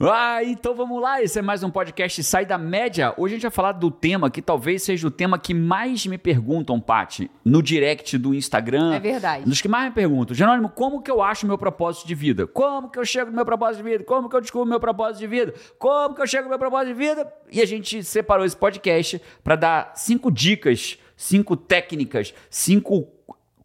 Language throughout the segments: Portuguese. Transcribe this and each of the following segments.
Ah, então vamos lá. Esse é mais um podcast Sai da Média. Hoje a gente vai falar do tema que talvez seja o tema que mais me perguntam, Pati, no direct do Instagram. É verdade. Dos que mais me perguntam. Jerônimo, como que eu acho o meu propósito de vida? Como que eu chego no meu propósito de vida? Como que eu descubro o meu propósito de vida? Como que eu chego no meu propósito de vida? E a gente separou esse podcast para dar cinco dicas, cinco técnicas, cinco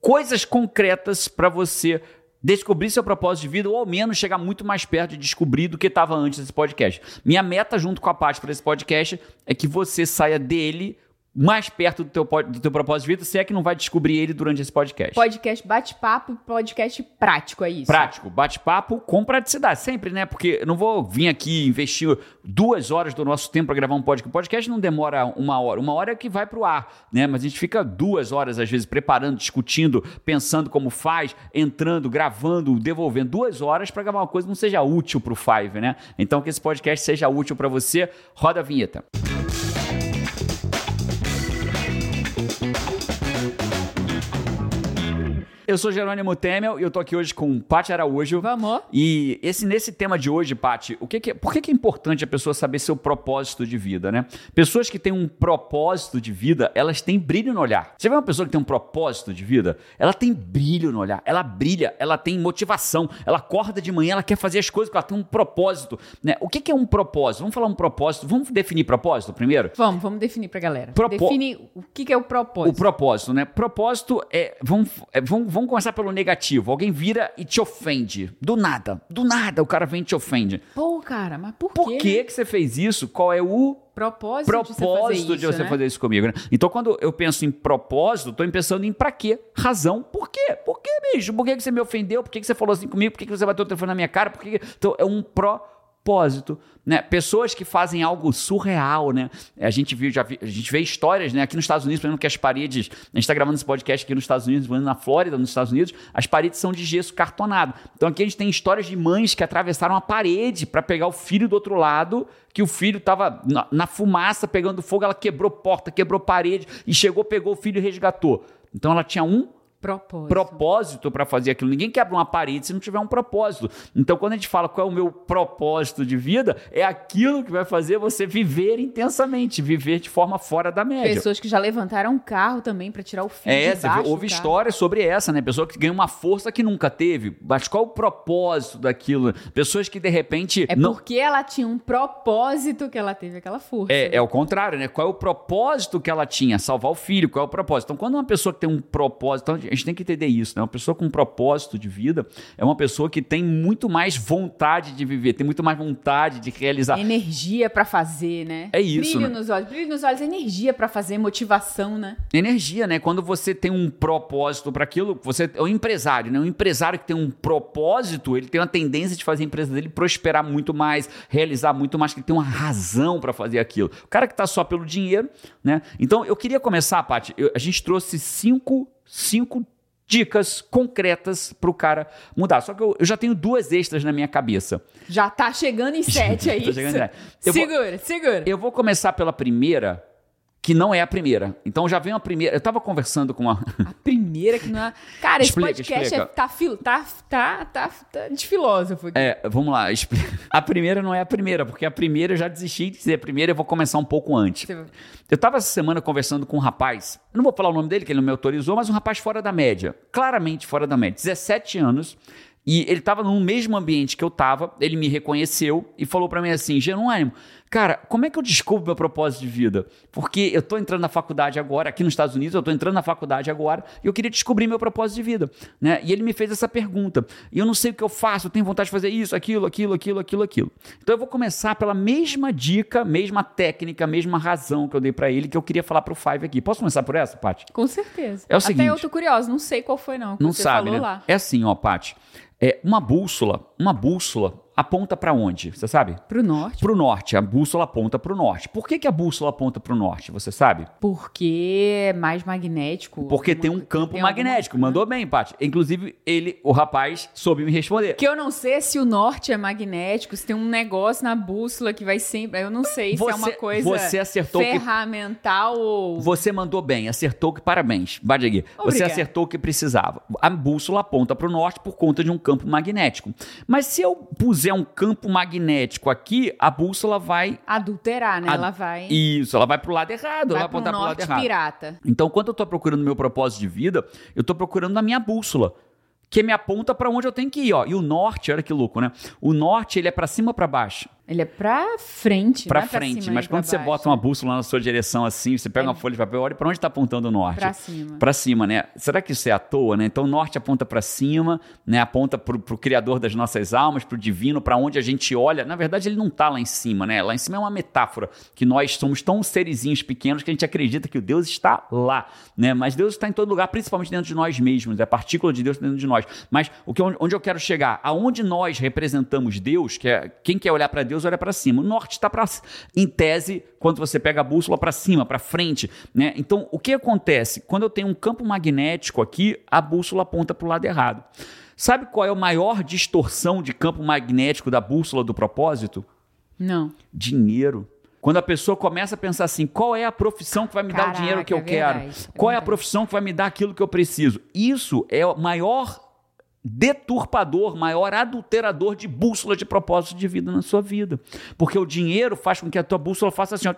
coisas concretas para você descobrir seu propósito de vida ou ao menos chegar muito mais perto de descobrir do que estava antes desse podcast. Minha meta junto com a parte para esse podcast é que você saia dele mais perto do teu, do teu propósito de vida, se é que não vai descobrir ele durante esse podcast. Podcast bate-papo podcast prático, é isso? Prático, bate-papo com praticidade, sempre, né? Porque eu não vou vir aqui investir duas horas do nosso tempo para gravar um podcast. O podcast não demora uma hora, uma hora é que vai para o ar, né? Mas a gente fica duas horas, às vezes, preparando, discutindo, pensando como faz, entrando, gravando, devolvendo. Duas horas para gravar uma coisa que não seja útil para o Five, né? Então que esse podcast seja útil para você. Roda a vinheta. Eu sou Jerônimo Temel e eu tô aqui hoje com Paty Araújo. Vamos. E esse, nesse tema de hoje, Paty, o que, que por que, que é importante a pessoa saber seu propósito de vida, né? Pessoas que têm um propósito de vida, elas têm brilho no olhar. Você vê uma pessoa que tem um propósito de vida, ela tem brilho no olhar, ela brilha, ela tem motivação, ela acorda de manhã, ela quer fazer as coisas porque ela tem um propósito, né? O que, que é um propósito? Vamos falar um propósito, vamos definir propósito primeiro? Vamos, vamos definir pra galera. Propo... Define o que, que é o propósito. O propósito, né? Propósito é, vamos, é, vamos vamos começar pelo negativo. Alguém vira e te ofende. Do nada. Do nada o cara vem e te ofende. Pô, cara, mas por, por quê? que, né? que você fez isso? Qual é o propósito, propósito de você, fazer, de você isso, fazer né? isso comigo? Né? Então, quando eu penso em propósito, estou pensando em pra quê? Razão. Por quê? Por quê, bicho? Por que, que você me ofendeu? Por que, que você falou assim comigo? Por que, que você bateu o telefone na minha cara? Por que que... Então, é um propósito propósito, né? Pessoas que fazem algo surreal, né? A gente viu, já vi, a gente vê histórias, né? Aqui nos Estados Unidos, por exemplo, que as paredes, a gente está gravando esse podcast aqui nos Estados Unidos, na Flórida, nos Estados Unidos, as paredes são de gesso cartonado. Então aqui a gente tem histórias de mães que atravessaram a parede para pegar o filho do outro lado, que o filho estava na, na fumaça pegando fogo, ela quebrou porta, quebrou parede e chegou, pegou o filho e resgatou. Então ela tinha um propósito, propósito para fazer aquilo. Ninguém quebra uma parede se não tiver um propósito. Então, quando a gente fala qual é o meu propósito de vida, é aquilo que vai fazer você viver intensamente, viver de forma fora da média. Pessoas que já levantaram um carro também para tirar o filho é, de baixo houve histórias sobre essa, né? Pessoa que ganha uma força que nunca teve. Mas qual é o propósito daquilo? Pessoas que de repente é não... porque ela tinha um propósito que ela teve aquela força. É, é o contrário, né? Qual é o propósito que ela tinha? Salvar o filho. Qual é o propósito? Então, quando uma pessoa que tem um propósito, então, a gente tem que entender isso, né? Uma pessoa com um propósito de vida é uma pessoa que tem muito mais vontade de viver, tem muito mais vontade de realizar. Energia para fazer, né? É isso. Brilho né? nos olhos, brilho nos olhos, energia para fazer, motivação, né? Energia, né? Quando você tem um propósito para aquilo, você é um empresário, né? Um empresário que tem um propósito, ele tem uma tendência de fazer a empresa dele prosperar muito mais, realizar muito mais, que ele tem uma razão para fazer aquilo. O cara que tá só pelo dinheiro, né? Então, eu queria começar, Paty, a gente trouxe cinco, cinco dicas concretas para o cara mudar. Só que eu, eu, já tenho duas extras na minha cabeça. Já tá chegando em sete, é chegando em sete. segura, vou, segura. Eu vou começar pela primeira, que não é a primeira. Então já vem a primeira. Eu tava conversando com uma. A primeira que não é. Cara, esse explica, podcast explica. É, tá, fil... tá, tá, tá, tá de filósofo aqui. É, vamos lá. A primeira não é a primeira, porque a primeira eu já desisti de dizer a primeira, eu vou começar um pouco antes. Eu tava essa semana conversando com um rapaz, não vou falar o nome dele, que ele não me autorizou, mas um rapaz fora da média. Claramente fora da média. 17 anos. E ele estava no mesmo ambiente que eu estava, ele me reconheceu e falou para mim assim: Jerônimo, cara, como é que eu descubro meu propósito de vida? Porque eu estou entrando na faculdade agora, aqui nos Estados Unidos, eu estou entrando na faculdade agora e eu queria descobrir meu propósito de vida. Né? E ele me fez essa pergunta. E eu não sei o que eu faço, eu tenho vontade de fazer isso, aquilo, aquilo, aquilo, aquilo, aquilo. Então eu vou começar pela mesma dica, mesma técnica, mesma razão que eu dei para ele, que eu queria falar para o Five aqui. Posso começar por essa, Paty? Com certeza. É o seguinte, Até eu tô curiosa, não sei qual foi não. Não sabe, falou né? lá. É assim, ó, Paty. É uma bússola, uma bússola aponta para onde? Você sabe? Pro norte. Para o norte. A bússola aponta para o norte. Por que, que a bússola aponta para o norte? Você sabe? Porque é mais magnético. Porque tem um campo magnético. Alguma... Mandou bem, Paty. Inclusive, ele, o rapaz, soube me responder. Que eu não sei se o norte é magnético, se tem um negócio na bússola que vai sempre. Eu não sei você, se é uma coisa você acertou ferramental que... ou. Você mandou bem, acertou que parabéns. Bate aqui. Você acertou o que precisava. A bússola aponta para o norte por conta de um campo magnético. Mas se eu puser um campo magnético aqui, a bússola vai. Adulterar, né? Ad- Ela vai. Isso, ela vai pro lado errado, ela vai vai pro apontar pro lado errado. pirata. Então, quando eu tô procurando meu propósito de vida, eu tô procurando na minha bússola, que me aponta para onde eu tenho que ir, ó. E o norte, olha que louco, né? O norte, ele é para cima ou para baixo? Ele é pra frente, Para não é pra frente, cima mas pra quando você baixo. bota uma bússola na sua direção assim, você pega É. uma folha de papel, olha para onde tá apontando o norte. Pra cima. Pra cima, né? Será que isso é à toa, né? Então o norte aponta pra cima, né? Aponta pro, pro criador das nossas almas, pro divino, pra onde a gente olha. Na verdade, ele não tá lá em cima, né? Lá em cima é uma metáfora que nós somos tão serizinhos pequenos que a gente acredita que o Deus está lá, né? Mas Deus está em todo lugar, principalmente dentro de nós mesmos. É a partícula de Deus dentro de nós. Mas o que onde eu quero chegar? Aonde nós representamos Deus, que é quem quer olhar pra Deus olha pra cima. O norte está para em tese quando você pega a bússola pra cima, pra frente, né? Então, o que acontece? Quando eu tenho um campo magnético aqui, a bússola aponta pro lado errado. Sabe qual é a maior distorção de campo magnético da bússola do propósito? Não. Dinheiro. Quando a pessoa começa a pensar assim, qual é a profissão que vai me dar o Caraca, dinheiro que eu é quero? verdade, é qual é a profissão que vai me dar aquilo que eu preciso? Isso é o maior deturpador, maior adulterador de bússola de propósito de vida na sua vida. Porque o dinheiro faz com que a tua bússola faça assim, ó,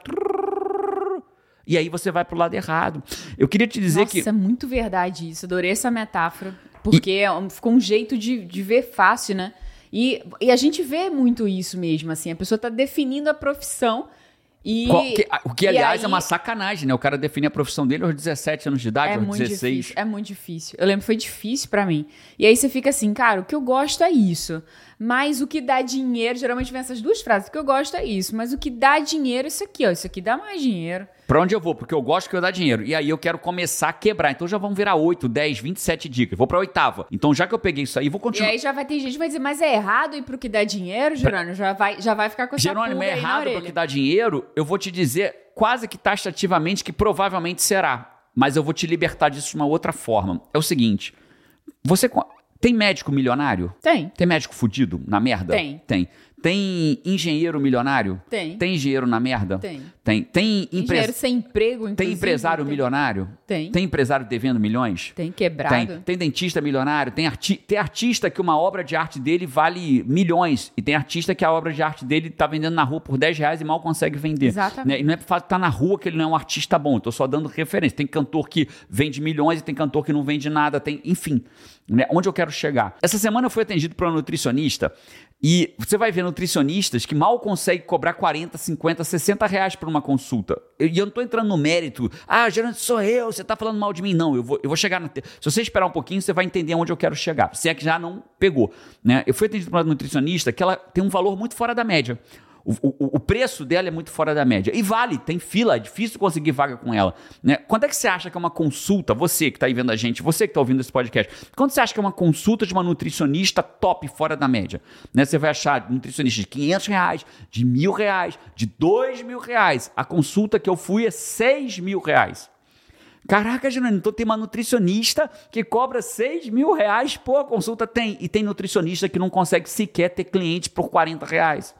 e aí você vai pro lado errado. Eu queria te dizer Nossa, que é muito verdade isso. Adorei essa metáfora. Porque é um- ficou um jeito de, de ver fácil, né? E, e a gente vê muito isso mesmo, assim. A pessoa tá definindo a profissão e... Qual- que- o que, aliás, é aí- uma sacanagem, né? O cara definir a profissão dele aos 17 anos de idade, É aos muito 16. difícil, é muito difícil. Eu lembro que foi difícil pra mim. E aí você fica assim, cara, o que eu gosto é isso. Mas o que dá dinheiro, geralmente vem essas duas frases, o que eu gosto é isso. Mas o que dá dinheiro é isso aqui, ó. Isso aqui dá mais dinheiro. Pra onde eu vou? Porque eu gosto que eu dar dinheiro. E aí eu quero começar a quebrar. Então já vão virar 8, 10, 27 dicas. Vou pra oitava. Então já que eu peguei isso aí, vou E continuar. aí já vai ter gente que vai dizer, mas é errado ir pro que dá dinheiro, Jerônimo? Já vai, já vai ficar com essa Jerônimo, é errado orelha. porque dá dinheiro, eu vou te dizer quase que taxativamente que provavelmente será. Mas eu vou te libertar disso de uma outra forma. É o seguinte: você tem médico milionário? Tem, Tem médico fudido na merda? Tem. Tem. Tem engenheiro milionário? tem. Tem engenheiro na merda? Tem. Tem. Tem, empre- Engenheiro sem emprego, tem inclusive. empresário tem. milionário? Tem. Tem empresário devendo milhões? Tem quebrado. Tem, tem dentista milionário, tem, arti tem artista que uma obra de arte dele vale milhões, e tem artista que a obra de arte dele tá vendendo na rua por 10 reais e mal consegue vender. Exatamente. Né? E não é por fato de estar na rua que ele não é um artista bom, eu tô só dando referência. Tem cantor que vende milhões e tem cantor que não vende nada, tem, enfim. Né? Onde eu quero chegar? Essa semana eu fui atendido por uma nutricionista e você vai ver nutricionistas que mal conseguem cobrar 40, 50, 60 reais por uma consulta. E eu não tô entrando no mérito. Ah, gerente, sou eu, você tá falando mal de mim. Não, eu vou, eu vou chegar na. te- Se você esperar um pouquinho, você vai entender onde eu quero chegar. Se é que já não pegou. Né? Eu fui atendido por uma nutricionista que ela tem um valor muito fora da média. O, o- o preço dela é muito fora da média. E vale, tem fila, é difícil conseguir vaga com ela. Né? Quanto é que você acha que é uma consulta, você que está aí vendo a gente, você que está ouvindo esse podcast, quanto você acha que é uma consulta de uma nutricionista top fora da média? Né? Você vai achar nutricionista de 500 reais, de mil reais, de dois mil reais. A consulta que eu fui é 6 mil reais. Caraca, Janine, então tem uma nutricionista que cobra 6 mil reais por consulta. Tem. E tem nutricionista que não consegue sequer ter cliente por 40 reais.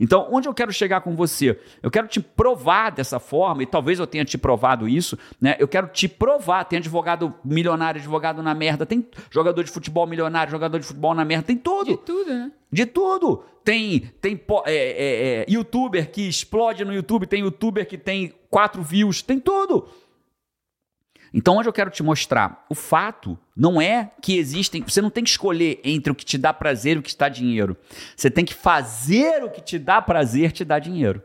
Então, onde eu quero chegar com você? Eu quero te provar dessa forma, e talvez eu tenha te provado isso, né? Eu quero te provar. Tem advogado milionário, advogado na merda, tem jogador de futebol milionário, jogador de futebol na merda, tem tudo. De tudo, né? De tudo. Tem, tem é, é, é, youtuber que explode no YouTube, tem youtuber que tem quatro views, tem tudo. Então, onde eu quero te mostrar? O fato não é que existem. Você não tem que escolher entre o que te dá prazer e o que te dá dinheiro. Você tem que fazer o que te dá prazer te dá dinheiro.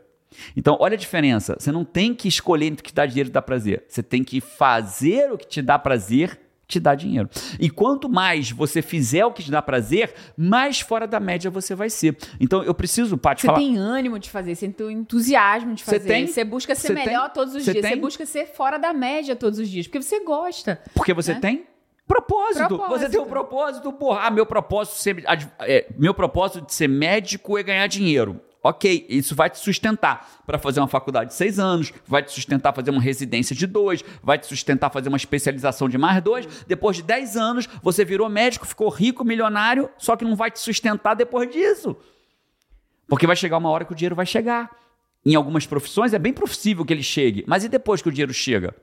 Então, olha a diferença. Você não tem que escolher entre o que te dá dinheiro e dá prazer. Você tem que fazer o que te dá prazer te dá dinheiro. E quanto mais você fizer o que te dá prazer, mais fora da média você vai ser. Então, eu preciso, Paty, Você falar. tem ânimo de fazer, você tem entusiasmo de Você fazer. tem? Você busca ser Você melhor tem? todos os Você dias. Você tem? busca ser fora da média todos os dias, porque você gosta. Porque você né? tem propósito. Propósito. Você tem um propósito, porra. Ah, meu propósito, ser, é, meu propósito de ser médico é ganhar dinheiro. Ok, isso vai te sustentar para fazer uma faculdade de seis anos, vai te sustentar fazer uma residência de dois, vai te sustentar fazer uma especialização de mais dois. Depois de dez anos, você virou médico, ficou rico, milionário, só que não vai te sustentar depois disso. Porque vai chegar uma hora que o dinheiro vai chegar. Em algumas profissões é bem possível que ele chegue, mas e depois que o dinheiro chega?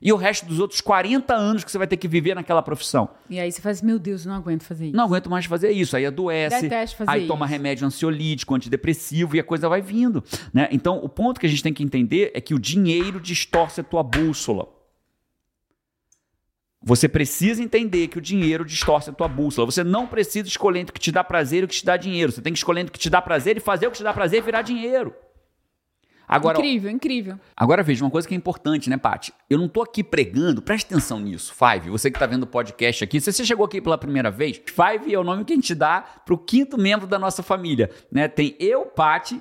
E o resto dos outros 40 anos que você vai ter que viver naquela profissão. E aí você faz, meu Deus, eu não aguento fazer isso. Não aguento mais fazer isso. Aí adoece, aí toma isso. remédio ansiolítico, antidepressivo e a coisa vai vindo. Né? Então, o ponto que a gente tem que entender é que o dinheiro distorce a tua bússola. Você precisa entender que o dinheiro distorce a tua bússola. Você não precisa escolher entre o que te dá prazer e o que te dá dinheiro. Você tem que escolher entre o que te dá prazer e fazer o que te dá prazer e virar dinheiro. Agora, incrível, incrível. Agora veja, uma coisa que é importante, né, Paty? Eu não tô aqui pregando, presta atenção nisso, Five. Você que tá vendo o podcast aqui, se você chegou aqui pela primeira vez, Five é o nome que a gente dá pro quinto membro da nossa família, né? Tem eu, Paty,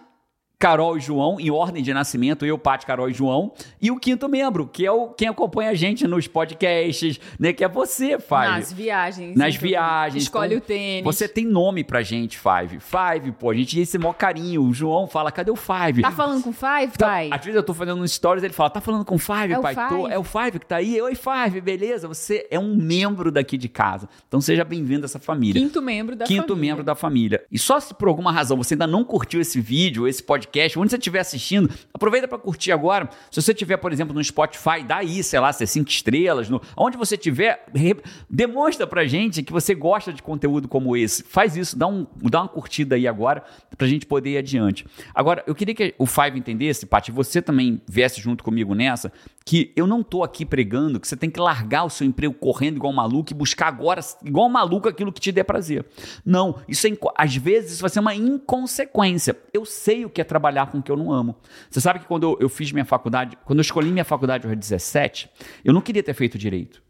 Carol e João, em ordem de nascimento, eu, Paty, Carol e João, e o quinto membro, que é o quem acompanha a gente nos podcasts, né? Que é você, Five. Nas viagens. Nas então, viagens. Escolhe Então, o tênis. Você tem nome pra gente, Five. Five, pô, a gente tem esse maior carinho. O João fala, cadê o Five? Tá falando com Five, Tá, pai? às vezes eu tô fazendo um stories ele fala, tá falando com o Five, É o pai? Tô, Five. é o Five que tá aí? Oi, Five, beleza? Você é um membro daqui de casa. Então seja bem-vindo a essa família. Quinto membro da Quinto família. membro da família. E só se por alguma razão você ainda não curtiu esse vídeo, esse podcast, onde você estiver assistindo, aproveita para curtir agora. Se você tiver, por exemplo, no Spotify, dá aí, sei lá, se é cinco estrelas, no, onde você tiver, re- demonstra pra gente que você gosta de conteúdo como esse. Faz isso, dá, um, dá uma curtida aí agora pra gente poder ir adiante. Agora, eu queria que o Five entendesse, Paty, você também viesse junto comigo nessa, que eu não tô aqui pregando que você tem que largar o seu emprego correndo igual um maluco e buscar agora, igual um maluco, aquilo que te dê prazer. Não, isso é, às vezes isso vai ser uma inconsequência. Eu sei o que é trabalhar com o que eu não amo. Você sabe que quando eu, eu fiz minha faculdade, quando eu escolhi minha faculdade aos 17, eu não queria ter feito direito.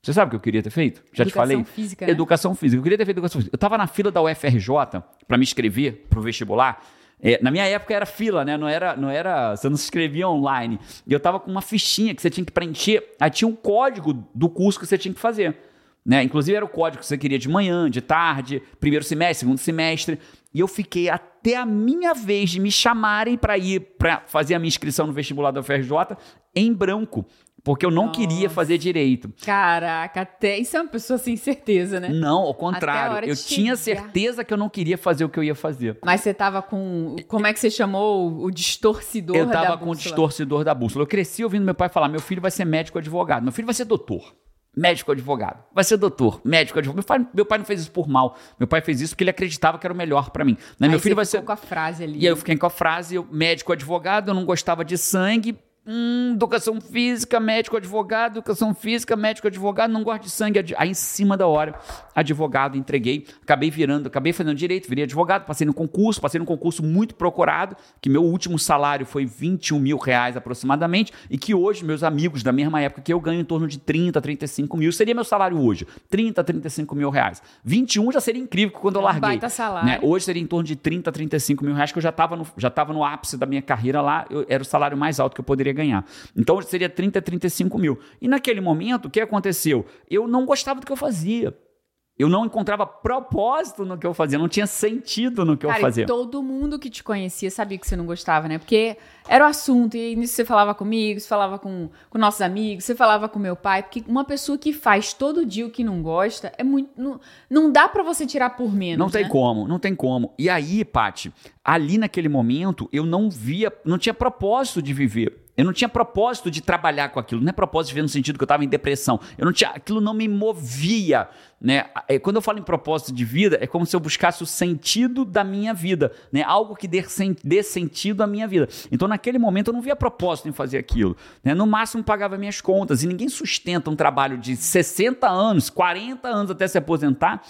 Você sabe o que eu queria ter feito? Já te Educação falei? física, né? Educação física. Eu queria ter feito educação física. Eu estava na fila da UFRJ para me inscrever pro vestibular. É, na minha época era fila, né? Não era, não era, você não se inscrevia online. E eu tava com uma fichinha que você tinha que preencher. Aí tinha um código do curso que você tinha que fazer. Né? Inclusive era o código que você queria de manhã, de tarde, primeiro semestre, segundo semestre. E eu fiquei até a minha vez de me chamarem para ir para fazer a minha inscrição no vestibular da UFRJ em branco, porque eu não queria Nossa. fazer direito. Caraca, até isso é uma pessoa sem certeza, né? Não, ao contrário. Eu tinha chegar. certeza que eu não queria fazer o que eu ia fazer. Mas você tava com. Como é que você chamou o distorcidor Eu da tava com o bússola? distorcidor da bússola. Eu cresci ouvindo meu pai falar: meu filho vai ser médico advogado, meu filho vai ser doutor. Médico advogado. Vai ser doutor, médico advogado. Meu pai, meu pai não fez isso por mal. Meu pai fez isso porque ele acreditava que era o melhor pra mim. Né? Meu filho você vai ser. com a frase ali. E aí eu fiquei com a frase, eu, médico advogado, eu não gostava de sangue. Hum, educação física, médico advogado, educação física, médico advogado, não gosto de sangue. adi- Aí em cima da hora, advogado, entreguei, acabei virando, acabei fazendo direito, virei advogado, passei no concurso, passei num concurso muito procurado, que meu último salário foi 21 mil reais aproximadamente, e que hoje meus amigos da mesma época que eu ganho em torno de 30, 35 mil, seria meu salário hoje, 30, 35 mil reais. 21 já seria incrível quando eu Um larguei. baita salário. né? Hoje seria em torno de 30, 35 mil reais, que eu já estava no, já tava no ápice da minha carreira lá, eu- era o salário mais alto que eu poderia ganhar. Então seria 30, 35 mil. E naquele momento, o que aconteceu? Eu não gostava do que eu fazia. Eu não encontrava propósito no que eu fazia, não tinha sentido no que Cara, eu e fazia. todo mundo que te conhecia sabia que você não gostava, né? Porque era o assunto, e nisso você falava comigo, você falava com, com nossos amigos, você falava com meu pai, porque uma pessoa que faz todo dia o que não gosta, é muito. Não, não dá pra você tirar por menos. Não tem né? como, não tem como. E aí, Pati, ali naquele momento, eu não via, não tinha propósito de viver. Eu não tinha propósito de trabalhar com aquilo. Não é propósito de viver no sentido que eu estava em depressão. Eu não tinha, aquilo não me movia, né? É, Quando eu falo em propósito de vida, é como se eu buscasse o sentido da minha vida, né? Algo que dê, dê sentido à minha vida. Então, naquele momento, eu não via propósito em fazer aquilo. né? No máximo, pagava minhas contas. E ninguém sustenta um trabalho de 60 anos, 40 anos até se aposentar,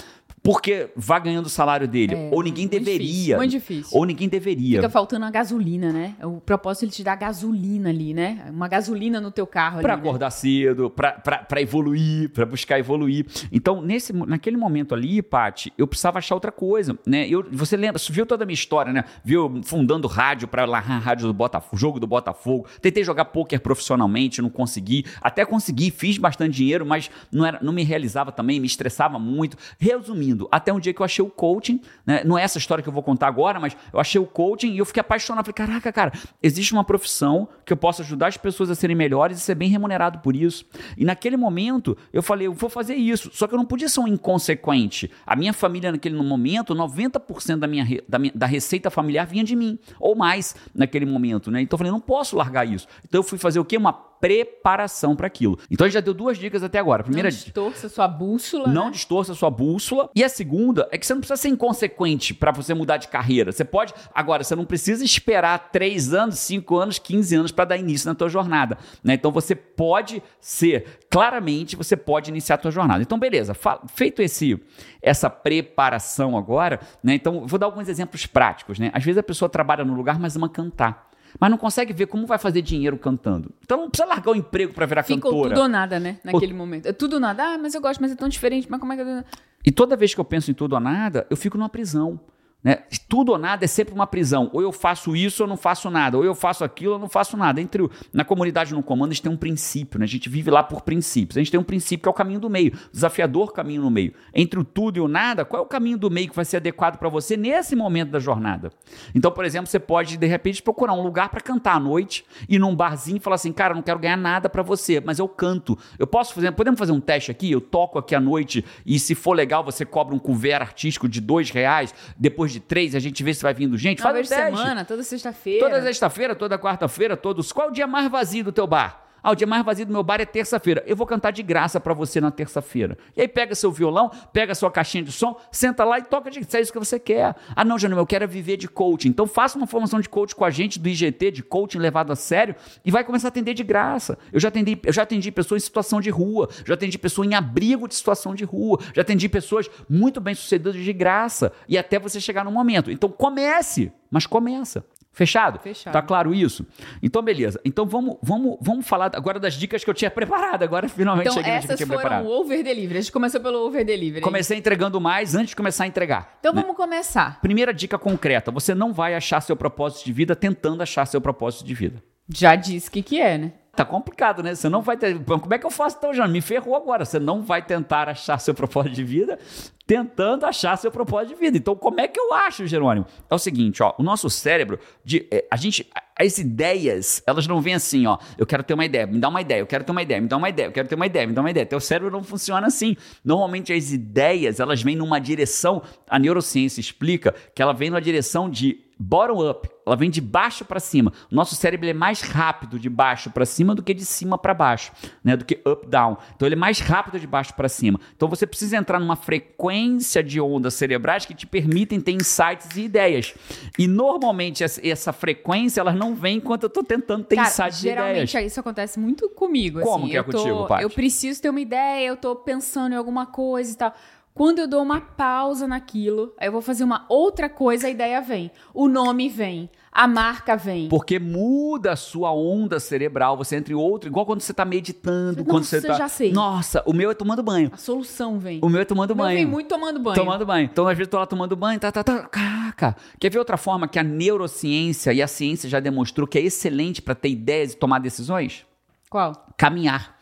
porque vai ganhando o salário dele. É, Ou ninguém muito deveria. difícil, muito difícil. Ou ninguém deveria. Fica faltando a gasolina, né? O propósito ele te dá gasolina ali, né? Uma gasolina no teu carro ali. né? acordar cedo, pra, pra, pra evoluir, pra buscar evoluir. Então, nesse, naquele momento ali, Paty, eu precisava achar outra coisa, né? Eu, você lembra, você viu toda a minha história, né? Viu fundando rádio pra lá, rádio do Botafogo, jogo do Botafogo. Tentei jogar pôquer profissionalmente, não consegui. Até consegui, fiz bastante dinheiro, mas não, era, não me realizava também, me estressava muito. Resumindo, até um dia que eu achei o coaching, né? Não é essa história que eu vou contar agora, mas eu achei o coaching e eu fiquei apaixonado. Falei, caraca, cara, existe uma profissão que eu posso ajudar as pessoas a serem melhores e ser bem remunerado por isso. E naquele momento, eu falei, eu vou fazer isso. Só que eu não podia ser um inconsequente. A minha família, naquele momento, 90% da minha, da minha da receita familiar vinha de mim, ou mais naquele momento, né? Então eu falei, não posso largar isso. Então eu fui fazer o quê? Uma preparação para aquilo. Então a gente já deu duas dicas até agora. A primeira não distorça sua bússola. Não né? distorça sua bússola. E a segunda é que você não precisa ser inconsequente para você mudar de carreira. Você pode. Agora, você não precisa esperar 3 anos, 5 anos, 15 anos para dar início na tua jornada. Né? Então você pode ser, claramente, você pode iniciar a tua jornada. Então, beleza, feito esse essa preparação agora, né? Então, vou dar alguns exemplos práticos, né? Às vezes a pessoa trabalha no lugar, mas ama cantar mas não consegue ver como vai fazer dinheiro cantando. Então não precisa largar o emprego para virar Ficou cantora. tudo ou nada, né? Naquele momento. É tudo ou nada. Ah, mas eu gosto, mas é tão diferente. Mas como é que. E toda vez que eu penso em tudo ou nada, eu fico numa prisão. Né? Tudo ou nada é sempre uma prisão. Ou eu faço isso ou não faço nada. Ou eu faço aquilo ou não faço nada. Entre o, na comunidade no comando, a gente tem um princípio. Né? A gente vive lá por princípios. A gente tem um princípio que é o caminho do meio. Desafiador caminho no meio. Entre o tudo e o nada, qual é o caminho do meio que vai ser adequado para você nesse momento da jornada? Então, por exemplo, você pode, de repente, procurar um lugar para cantar à noite e num barzinho e falar assim, cara, não quero ganhar nada para você, mas eu canto. Eu posso fazer, podemos fazer um teste aqui? Eu toco aqui à noite e se for legal, você cobra um couvert artístico de dois reais. Depois de três, a gente vê se vai vindo gente. Uma faz vez um teste. semana, toda sexta-feira. Toda sexta-feira, toda quarta-feira, todos. Qual o dia mais vazio do teu bar? Ah, o dia mais vazio do meu bar é terça-feira. Eu vou cantar de graça para você na terça-feira. E aí pega seu violão, pega sua caixinha de som, senta lá e toca de se é isso que você quer. Ah, não, Janão, eu quero viver de coaching. Então faça uma formação de coaching com a gente do IGT, de coaching levado a sério, e vai começar a atender de graça. Eu já atendi, eu já atendi pessoas em situação de rua, já atendi pessoas em abrigo de situação de rua, já atendi pessoas muito bem sucedidas de graça. E até você chegar no momento. Então comece, mas começa. Fechado? Fechado. Tá claro isso? Então, beleza. Então, vamos, vamos, vamos falar agora das dicas que eu tinha preparado. Agora, finalmente, então, cheguei essas que eu tinha foram o over delivery. A gente começou pelo over delivery. Comecei entregando mais antes de começar a entregar. Então, né? vamos começar. Primeira dica concreta. Você não vai achar seu propósito de vida tentando achar seu propósito de vida. Já disse o que, que é, né? Tá complicado, né? Você não vai ter. Como é que eu faço então, Jânio? Me ferrou agora. Você não vai tentar achar seu propósito de vida tentando achar seu propósito de vida. Então, como é que eu acho, Jerônimo? É o seguinte, ó, o nosso cérebro, de, é, a gente, as ideias, elas não vêm assim, ó, eu quero ter uma ideia, me dá uma ideia, eu quero ter uma ideia, me dá uma ideia, eu quero ter uma ideia, me dá uma ideia. Teu cérebro não funciona assim. Normalmente as ideias, elas vêm numa direção, a neurociência explica que ela vem numa direção de bottom up, ela vem de baixo para cima. O nosso cérebro é mais rápido de baixo para cima do que de cima para baixo, né? Do que up down. Então ele é mais rápido de baixo para cima. Então você precisa entrar numa frequência de ondas cerebrais que te permitem ter insights e ideias. E normalmente essa frequência elas não vem enquanto eu estou tentando ter Cara, insights e geralmente ideias. isso acontece muito comigo. Como assim. que é eu tô, contigo, Paty? Eu preciso ter uma ideia, eu tô pensando em alguma coisa e tal. Quando eu dou uma pausa naquilo, aí eu vou fazer uma outra coisa, a ideia vem. O nome vem. A marca vem. Porque muda a sua onda cerebral, você entra em outro, igual quando você está meditando, Nossa, quando você tá. eu já sei. Nossa, o meu é tomando banho. A solução vem. O meu é tomando O meu banho. vem muito tomando banho. Tomando banho. Então, às vezes, eu tô lá tomando banho, tá, tá, tá. Caraca. Quer ver outra forma que a neurociência e a ciência já demonstrou que é excelente para ter ideias e tomar decisões? Qual? Caminhar.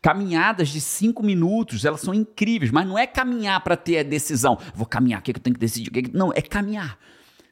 Caminhadas de cinco minutos, elas são incríveis, mas não é caminhar para ter a decisão. Vou caminhar, o que, é que eu tenho que decidir? Que é que... Não, é caminhar.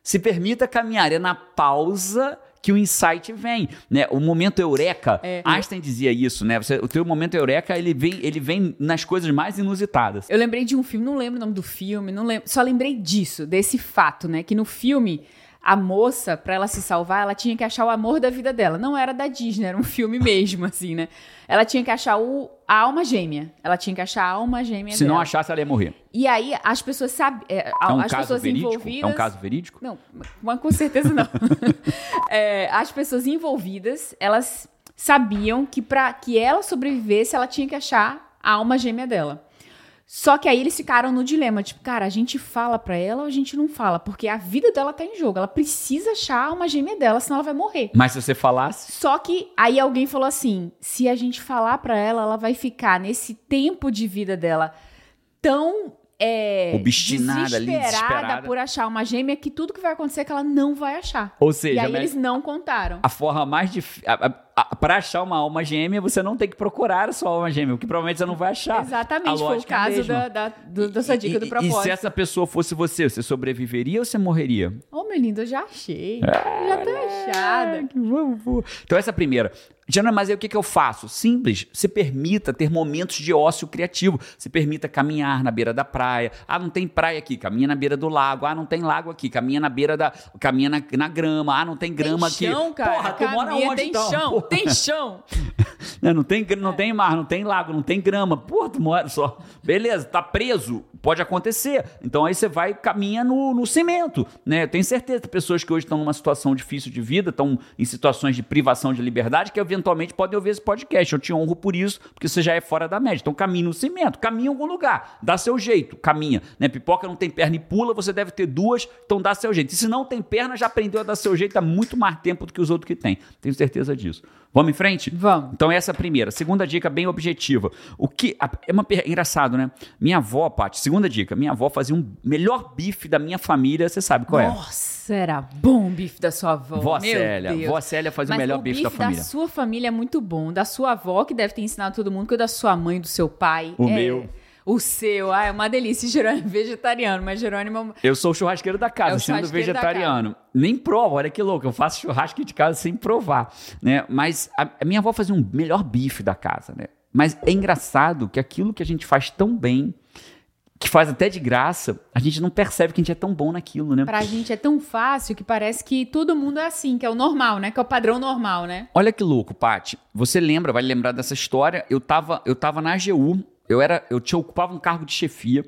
Se permita caminhar, é na pausa que o insight vem, né? O momento eureka, É. Einstein dizia isso, né? Você, o teu momento eureka, ele vem, ele vem nas coisas mais inusitadas. Eu lembrei de um filme, não lembro o nome do filme, não lembro, só lembrei disso, desse fato, né? Que no filme a moça, pra ela se salvar, ela tinha que achar o amor da vida dela. Não era da Disney, era um filme mesmo, assim, né? Ela tinha que achar o, a alma gêmea. Ela tinha que achar a alma gêmea Se dela. não achasse, ela ia morrer. E aí as pessoas sabem. É, É um as caso pessoas verídico? envolvidas. É um caso verídico? Não, mas com certeza não. É, as pessoas envolvidas, elas sabiam que para que ela sobrevivesse, ela tinha que achar a alma gêmea dela. Só que aí eles ficaram no dilema, tipo, cara, a gente fala pra ela ou a gente não fala? Porque a vida dela tá em jogo. Ela precisa achar a alma gêmea dela, senão ela vai morrer. Mas se você falasse, Só que aí alguém falou assim: se a gente falar pra ela, ela vai ficar nesse tempo de vida dela tão é, Obstinada ali, desesperada. por achar uma gêmea que tudo que vai acontecer é que ela não vai achar. ou E seja, aí né, eles não contaram. a forma mais difícil. Para achar uma alma gêmea, você não tem que procurar a sua alma gêmea, o que provavelmente você não vai achar. Exatamente, foi o é caso da, da, do- da sua dica E- do e- propósito. E se essa pessoa fosse você, você sobreviveria ou você morreria? Oh, meu lindo, eu já achei. Eu já tô achada. Então, essa é a primeira. Jana, mas aí o que, que eu faço? Simples. Se permita ter momentos de ócio criativo. Se permita caminhar na beira da praia. Ah, não tem praia aqui, caminha na beira do lago. Ah, não tem lago aqui, caminha na beira da. caminha na, na grama. Ah, não tem grama tem aqui. chão, cara. Porra, tu mora onde tem então? chão, Porra. tem chão. né? não, tem, não tem mar, não tem lago, não tem grama. Pô, tu mora só. Beleza, tá preso. Pode acontecer. Então aí você vai caminha no, no cimento. Né? Eu tenho certeza pessoas que hoje estão numa situação difícil de vida, estão em situações de privação de liberdade, que eventualmente podem ouvir esse podcast. Eu te honro por isso, porque você já é fora da média. Então caminhe no cimento, caminhe em algum lugar. Dá seu jeito, caminha. Né? Pipoca não tem perna e pula, você deve ter duas, então dá seu jeito. E se não tem perna, já aprendeu a dar seu jeito há muito mais tempo do que os outros que têm. Tenho certeza disso. Vamos em frente? Vamos. Então, essa é a primeira. Segunda dica, bem objetiva. O que. É uma, engraçado, né? Minha avó, Paty, segunda dica. Minha avó fazia um melhor bife da minha família, você sabe qual é? Nossa, era bom o bife da sua avó. Vó Meu Célia. Deus. Vó Célia fazia Mas o melhor bife, da família. da sua família é muito bom. Da sua avó, que deve ter ensinado todo mundo, que o da sua mãe, do seu pai. O é... meu. O seu, ah, é uma delícia. Jerônimo é vegetariano, mas Jerônimo. Eu sou o churrasqueiro da casa, É sendo vegetariano. Nem provo, olha que louco. Eu faço churrasco de casa sem provar. Né? Mas a, a minha avó fazia um melhor bife da casa, né? Mas é engraçado que aquilo que a gente faz tão bem, que faz até de graça, a gente não percebe que a gente é tão bom naquilo, né? Pra gente é tão fácil que parece que todo mundo é assim, que é o normal, né? Que é o padrão normal, né? Olha que louco, Paty. Você lembra, vai lembrar dessa história? Eu tava, eu tava na AGU, eu era, eu tinha ocupava um cargo de chefia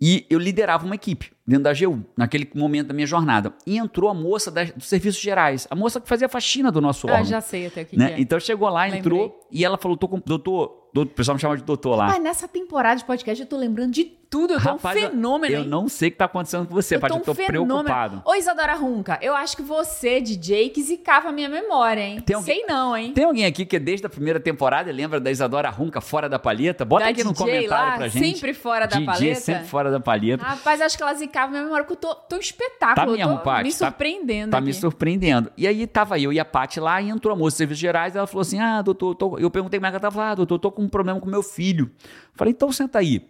e eu liderava uma equipe dentro da AGU, naquele momento da minha jornada. E entrou a moça das, dos serviços gerais, a moça que fazia a faxina do nosso Eu órgão. já sei até o que, né? que é. Então chegou lá, Lembrei. entrou e ela falou: tô com doutor, doutor, o pessoal me chama de doutor lá. Mas nessa temporada de podcast eu tô lembrando de tudo. Eu tô Rapaz, um eu- fenômeno, eu, hein? não sei o que tá acontecendo com você, Eu Paty, tô eu tô um fenômeno. preocupado. Ô, Isadora Runca, eu acho que você, DJ, que zicava a minha memória, hein? Tem alguém- Sei não, hein? Tem alguém aqui que é desde a primeira temporada e lembra da Isadora Runca fora da palheta? Bota Da aqui no DJ comentário lá, pra gente. sempre fora da DJ paleta? sempre fora da paleta. Rapaz, acho que ela zicava a minha memória, porque eu tô, tô espetáculo. Tá eu mesmo, tô Paty, me tá- surpreendendo Tá aqui. me surpreendendo. E aí tava eu e a Paty lá e entrou a moça de serviços gerais. Ela falou assim: Ah, doutor, tô... eu perguntei como é que ela tava. Ah, doutor, tô com um problema com meu filho. Falei, então senta aí.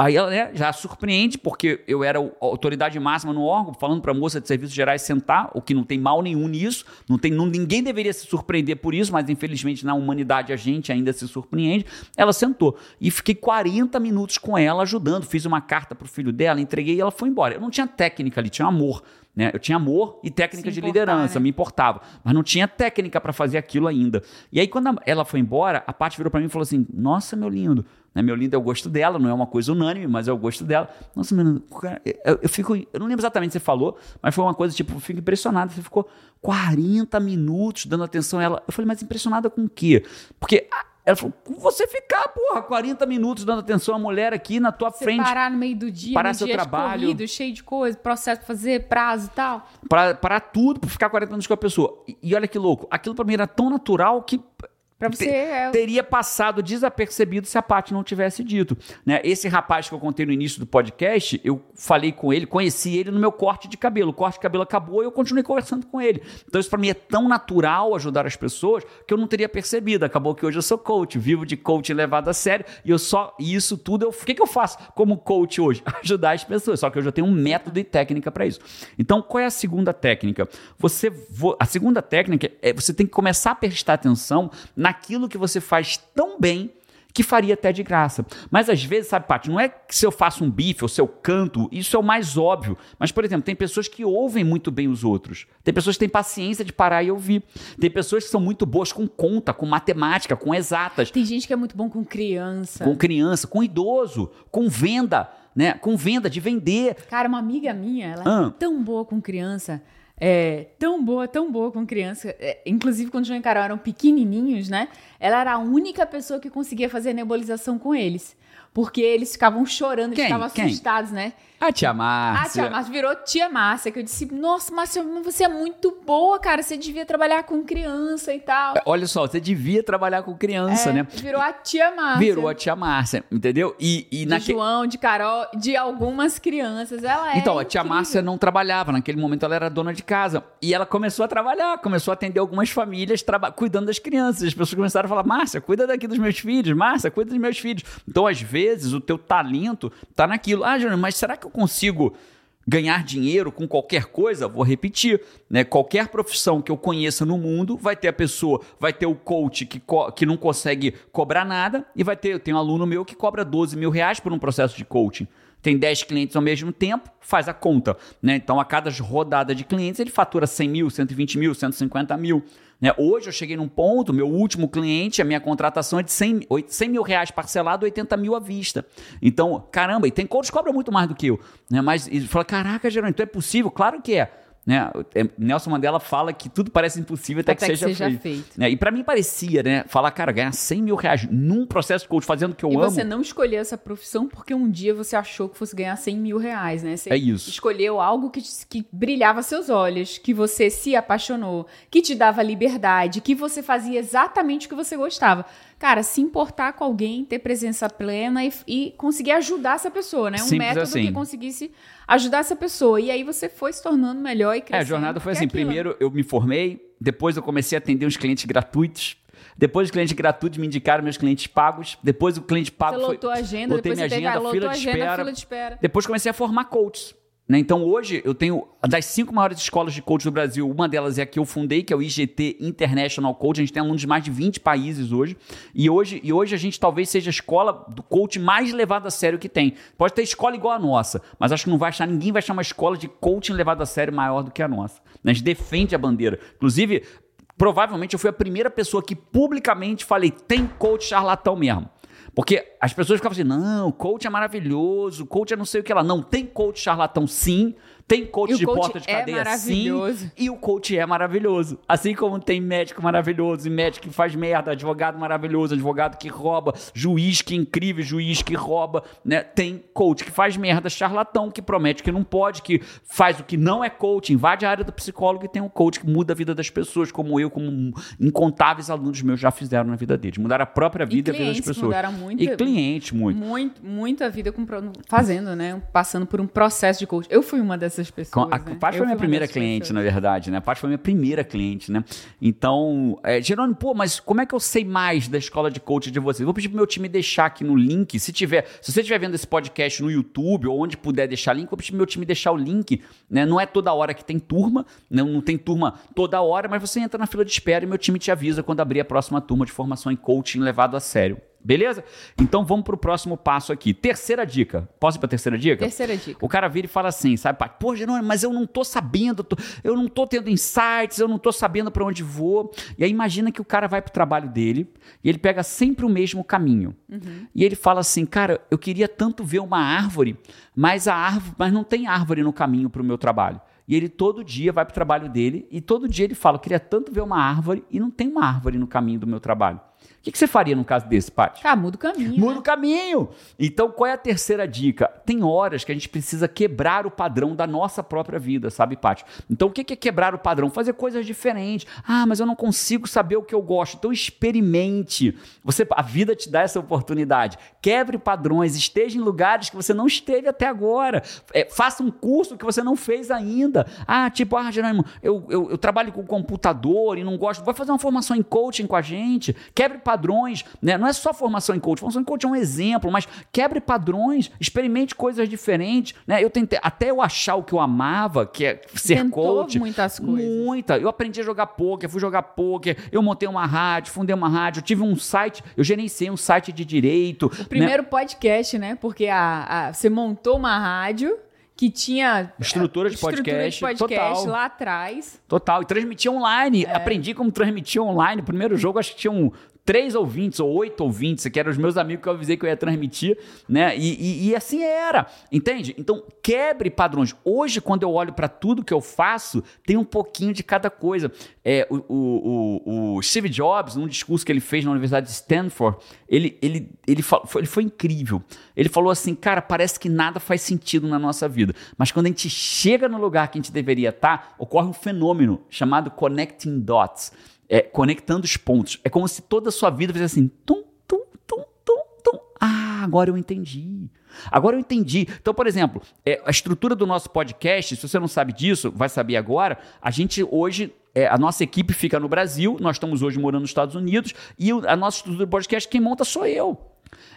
Aí ela né, já surpreende, porque eu era a autoridade máxima no órgão, falando para a moça de serviços gerais sentar, o que não tem mal nenhum nisso, não tem, não- ninguém deveria se surpreender por isso, mas infelizmente na humanidade a gente ainda se surpreende. Ela sentou e fiquei 40 minutos com ela ajudando, fiz uma carta pro filho dela, entreguei e ela foi embora. Eu não tinha técnica ali, tinha amor. Né? Eu tinha amor e técnica de liderança, né? me importava, mas não tinha técnica para fazer aquilo ainda. E aí, quando ela foi embora, a Paty virou para mim e falou assim: Nossa, meu lindo, né? meu lindo é o gosto dela, não é uma coisa unânime, mas é o gosto dela. Nossa, meu lindo, cara, eu, eu fico, eu não lembro exatamente o que você falou, mas foi uma coisa tipo, eu fico impressionado. Você ficou 40 minutos dando atenção a ela. Eu falei, mas impressionada com o quê? Porque ah, ela falou: "Com Você ficar, porra, 40 minutos dando atenção à mulher aqui na tua Você frente. parar no meio do dia, parar seu dia trabalho. corrido, cheio de coisa, processo pra fazer, prazo e tal. Pra, para tudo, pra ficar 40 minutos com a pessoa. E, e olha que louco, aquilo pra mim era tão natural que Pra você te- é- teria passado desapercebido se a Paty não tivesse dito. Né? Esse rapaz que eu contei no início do podcast, eu falei com ele, conheci ele no meu corte de cabelo. O corte de cabelo acabou e eu continuei conversando com ele. Então isso pra mim é tão natural ajudar as pessoas que eu não teria percebido. Acabou que hoje eu sou coach, vivo de coach levado a sério e eu só e isso tudo eu, o que, que eu faço como coach hoje? Ajudar as pessoas. Só que eu tenho um método e técnica para isso. Então qual é a segunda técnica? Você vo- a segunda técnica é você tem que começar a prestar atenção naquilo que você faz tão bem que faria até de graça. Mas às vezes, sabe, Paty, não é que se eu faço um bife ou se eu canto, isso é o mais óbvio. Mas, por exemplo, tem pessoas que ouvem muito bem os outros. Tem pessoas que têm paciência de parar e ouvir. Tem pessoas que são muito boas com conta, com matemática, com exatas, Tem gente que é muito bom com criança. com criança, com idoso, com venda, né? Com venda de vender. Cara, uma amiga minha, ela Ah. é tão boa com criança. É, tão boa, tão boa com criança. É, inclusive, quando João e Carol eram pequenininhos, né? Ela era a única pessoa que conseguia fazer nebulização com eles. Porque eles ficavam chorando, eles Quem? ficavam Quem? assustados, né? A tia A Márcia. tia Márcia virou tia Márcia, que eu disse, nossa, Márcia, você é muito boa, cara. Você devia trabalhar com criança e tal. Olha só, você devia trabalhar com criança, É, né? Virou a tia Márcia. Virou a tia Márcia, entendeu? E, e naque- João, de Carol, de algumas crianças. Ela é Então, a tia incrível. Márcia não trabalhava, naquele momento ela era dona de casa. E ela começou a trabalhar, começou a atender algumas famílias traba- cuidando das crianças. As pessoas começaram a falar: Márcia, cuida daqui dos meus filhos, Márcia, cuida dos meus filhos. Então, às vezes, o teu talento tá naquilo. Ah, Júnior, mas será que eu consigo ganhar dinheiro com qualquer coisa? Vou repetir, né? Qualquer profissão que eu conheça no mundo, vai ter a pessoa, vai ter o coach que, co- que não consegue cobrar nada, e vai ter, eu tenho um aluno meu que cobra 12 mil reais por um processo de coaching. Tem 10 clientes ao mesmo tempo, faz a conta. Né? Então, a cada rodada de clientes, ele fatura 100 mil, 120 mil, 150 mil. Né? Hoje eu cheguei num ponto, meu último cliente, a minha contratação é de 100, 100 mil reais parcelado, 80 mil à vista. Então, caramba, e tem coach que cobra muito mais do que eu. Né? Mas ele fala, caraca, Gerônimo, então é possível? Claro que é. Né? É, Nelson Mandela fala que tudo parece impossível até, até que, seja, que seja feito. feito. Né? E para mim parecia, né? Falar, cara, ganhar 100 mil reais num processo de coach fazendo o que eu e amo. E você não escolheu essa profissão porque um dia você achou que fosse ganhar 100 mil reais, né? Você é isso. escolheu algo que, que brilhava seus olhos, que você se apaixonou, que te dava liberdade, que você fazia exatamente o que você gostava cara, se importar com alguém, ter presença plena e, e conseguir ajudar essa pessoa, né? Um Simples método assim. que conseguisse ajudar essa pessoa. E aí você foi se tornando melhor e crescendo. É, a jornada foi assim: primeiro eu me formei, depois eu comecei a atender uns clientes gratuitos. Depois os clientes gratuitos me indicaram meus clientes pagos. Depois o cliente pago você foi. Lotou a agenda, lotei minha agenda, fila, de agenda, espera. fila de espera. Depois comecei a formar coaches. Né? Então hoje eu tenho das cinco maiores escolas de coach do Brasil, uma delas é a que eu fundei, que é o IGT International Coach. A gente tem alunos de mais de 20 países hoje. E hoje, e hoje a gente talvez seja a escola do coach mais levada a sério que tem. Pode ter escola igual a nossa, mas acho que não vai achar, ninguém vai achar uma escola de coaching levada a sério maior do que a nossa. A gente defende a bandeira. Inclusive, provavelmente eu fui a primeira pessoa que publicamente falei: tem coach charlatão mesmo. Porque as pessoas ficavam assim, não, coach é maravilhoso, coach é não sei o que lá. Não, tem coach charlatão sim, tem coach de porta de é cadeia sim, e o coach é maravilhoso. Assim como tem médico maravilhoso, e médico que faz merda, advogado maravilhoso, advogado que rouba, juiz que é incrível, juiz que rouba, né? Tem coach que faz merda, charlatão, que promete que não pode, que faz o que não é coach, invade a área do psicólogo e tem um coach que muda a vida das pessoas, como eu, como incontáveis alunos meus já fizeram na vida deles. Mudaram a própria vida e, e a vida das pessoas. Mudaram muito, e cliente, muito. muito. Muita vida com, fazendo, né? Passando por um processo de coach. Eu fui uma dessas essas pessoas. A, né? Paty foi minha primeira cliente, pessoas. na verdade, né? A Paty foi minha primeira cliente, né? Então, é, Jerônimo, pô, mas como é que eu sei mais da escola de coach de vocês? Vou pedir pro meu time deixar aqui no link. Se tiver, se você estiver vendo esse podcast no YouTube ou onde puder deixar link, vou pedir pro meu time deixar o link. Né? Não é toda hora que tem turma, não, né? não tem turma toda hora, mas você entra na fila de espera e meu time te avisa quando abrir a próxima turma de formação em coaching levado a sério. Beleza? Então vamos para o próximo passo aqui. Terceira dica. Posso ir para terceira dica? Terceira dica. O cara vira e fala assim, sabe, pai? Pô, Jerônimo, mas eu não tô sabendo, eu não tô tendo insights, eu não tô sabendo para onde vou. E aí imagina que o cara vai para o trabalho dele e ele pega sempre o mesmo caminho. Uhum. E ele fala assim, cara, eu queria tanto ver uma árvore, mas a árvore, mas não tem árvore no caminho para o meu trabalho. E ele todo dia vai para o trabalho dele e todo dia ele fala, eu queria tanto ver uma árvore e não tem uma árvore no caminho do meu trabalho. O que, que, você faria num caso desse, Paty? Ah, muda o caminho. Muda né? o caminho. Então, qual é a terceira dica? Tem horas que a gente precisa quebrar o padrão da nossa própria vida, sabe, Paty? Então, o que é quebrar o padrão? Fazer coisas diferentes. Ah, mas eu não consigo saber o que eu gosto. Então, experimente. Você, a vida te dá essa oportunidade. Quebre padrões, esteja em lugares que você não esteve até agora. É, faça um curso que você não fez ainda. Ah, tipo, ah, Jerônimo, eu, eu, eu trabalho com computador e não gosto. Vai fazer uma formação em coaching com a gente. Quebre padrões, né? Não é só formação em coach, formação em coach é um exemplo, mas quebre padrões, experimente coisas diferentes, né? Eu tentei, até eu achar o que eu amava, que é ser Tentou coach. muitas coisas. Muita. Eu aprendi a jogar poker, fui jogar poker, eu montei uma rádio, fundei uma rádio, tive um site, eu gerenciei um site de direito. O primeiro né? podcast, né? Porque a, a, você montou uma rádio que tinha estrutura de podcast, estrutura de podcast total. lá atrás. Total, e transmitia online. É. Aprendi como transmitir online. O primeiro jogo acho que tinha um três ouvintes ou oito ouvintes, que eram os meus amigos que eu avisei que eu ia transmitir, né? E, e, e assim era, entende? Então, quebre padrões. Hoje, quando eu olho para tudo que eu faço, tem um pouquinho de cada coisa. É, o, o, o, Steve Jobs, num discurso que ele fez na Universidade de Stanford, ele, ele, ele, falou, ele foi incrível. Ele falou assim, cara, parece que nada faz sentido na nossa vida, mas quando a gente chega no lugar que a gente deveria estar, ocorre um fenômeno chamado connecting dots é, conectando os pontos. É como se toda a sua vida fizesse assim, tum, tum, tum, tum, tum. Ah, agora eu entendi. Agora eu entendi. Então, por exemplo, é, a estrutura do nosso podcast, se você não sabe disso, vai saber agora. A gente hoje é, a nossa equipe fica no Brasil, nós estamos hoje morando nos Estados Unidos, e a nossa estrutura do podcast, quem monta sou eu.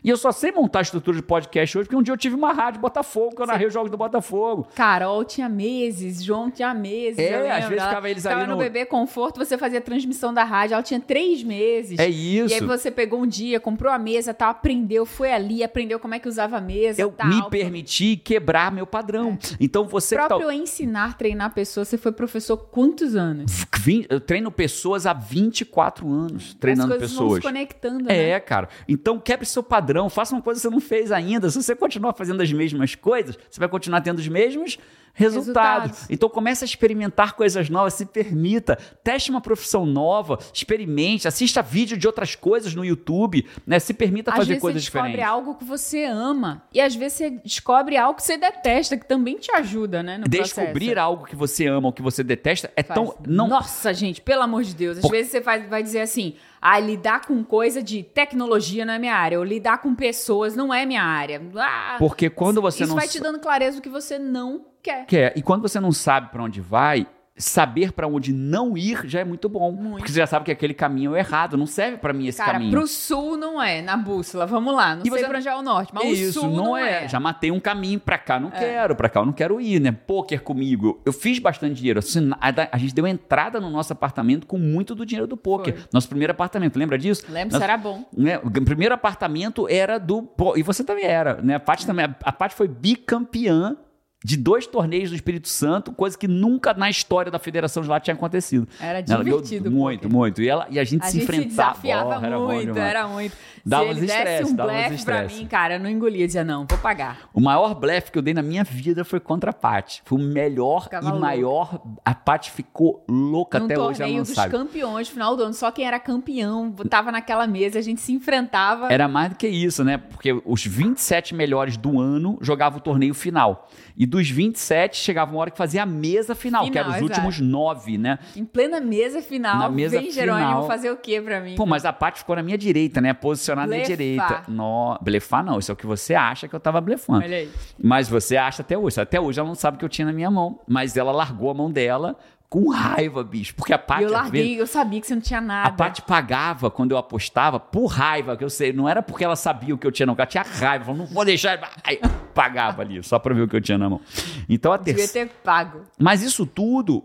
E eu só sei montar a estrutura de podcast hoje porque um dia eu tive uma rádio Botafogo, que eu narrei os jogos do Botafogo. Carol tinha meses, João tinha meses. É, às vezes ficava eles ficava ali no no- Bebê Conforto, você fazia transmissão da rádio. Ela tinha três meses. É E aí isso. você pegou um dia, comprou a mesa, tal, aprendeu, foi ali, aprendeu como é que usava a mesa, Eu tal. me permiti quebrar meu padrão. Então você que tá- próprio ensinar, treinar pessoas, você foi professor quantos anos? Eu treino pessoas há 24 anos treinando As coisas vão se pessoas. conectando, É, né? cara. Então quebre seu padrão, faça uma coisa que você não fez ainda. Se você continuar fazendo as mesmas coisas, você vai continuar tendo os mesmos resultados. Resultados. Então comece a experimentar coisas novas, se permita, teste uma profissão nova, experimente, assista vídeo de outras coisas no YouTube, né? Se permita Às fazer vezes coisas você descobre diferentes. algo que você ama. E às vezes você descobre algo que você detesta, que também te ajuda, né? No Descobrir processo. algo que você ama ou que você detesta é Faz- tão não Nossa, gente, pelo amor de Deus. Às Por- vezes você faz- vai dizer assim: ah, lidar com coisa de tecnologia não é minha área, ou lidar com pessoas não é minha área. Ah, porque quando você isso não vai te dando clareza do que você não quer. quer. E quando você não sabe pra onde vai, saber pra onde não ir já é muito bom. Muito. Porque você já sabe que aquele caminho é errado, não serve pra mim esse Cara, caminho. pro sul não é, na bússola. Vamos lá. Não E sei você- pra onde é o norte, mas Isso, o sul não, é. Já matei um caminho pra cá, não quero, pra cá eu não quero ir, né? Poker comigo. Eu fiz bastante dinheiro. Assim, a, gente deu entrada no nosso apartamento com muito do dinheiro do poker. Foi. Nosso primeiro apartamento, lembra disso? Lembro, isso era bom. né, o primeiro apartamento era do. E você também era, né? A Paty também. A Paty foi bicampeã de dois torneios do Espírito Santo, coisa que nunca na história da federação de lá tinha acontecido. Era Ela divertido. o Muito, poker. muito. E, ela, e a gente A se gente se enfrentava. desafiava Oh, era muito, era muito. Dava Se uns estresse, um dava uns blefe pra mim, cara, eu não engolia. Dizia, não, vou pagar. O maior blefe que eu dei na minha vida foi contra a Paty. Foi o melhor Ficava e louca. maior. A Paty ficou louca Num até hoje, ela torneio não dos sabe. campeões, final do ano, só quem era campeão tava naquela mesa, a gente se enfrentava. Era mais do que isso, né? Porque os 27 melhores do ano jogavam o torneio final. E dos 27, chegava uma hora que fazia a mesa final, que Final, eram os exato. últimos nove, né? Em plena mesa final, Na mesa vem Jerônimo final. fazer o quê pra mim? Pô, mas a Paty ficou na minha direita, né? Posicionada na Blefar. direita. No... Blefar não, isso é o que você acha que eu tava blefando. Olha aí. Mas você acha até hoje. Até hoje ela não sabe que eu tinha na minha mão. Mas ela largou a mão dela com raiva, bicho. Porque a E Paty, eu larguei, vezes, eu sabia que você não tinha nada. a Paty pagava quando eu apostava por raiva, que eu sei. Não era porque ela sabia o que eu tinha, não. Ela tinha raiva. Falou, não vou deixar. Aí, pagava ali, só pra ver o que eu tinha na mão. Então a Devia terceira. ter pago. Mas isso tudo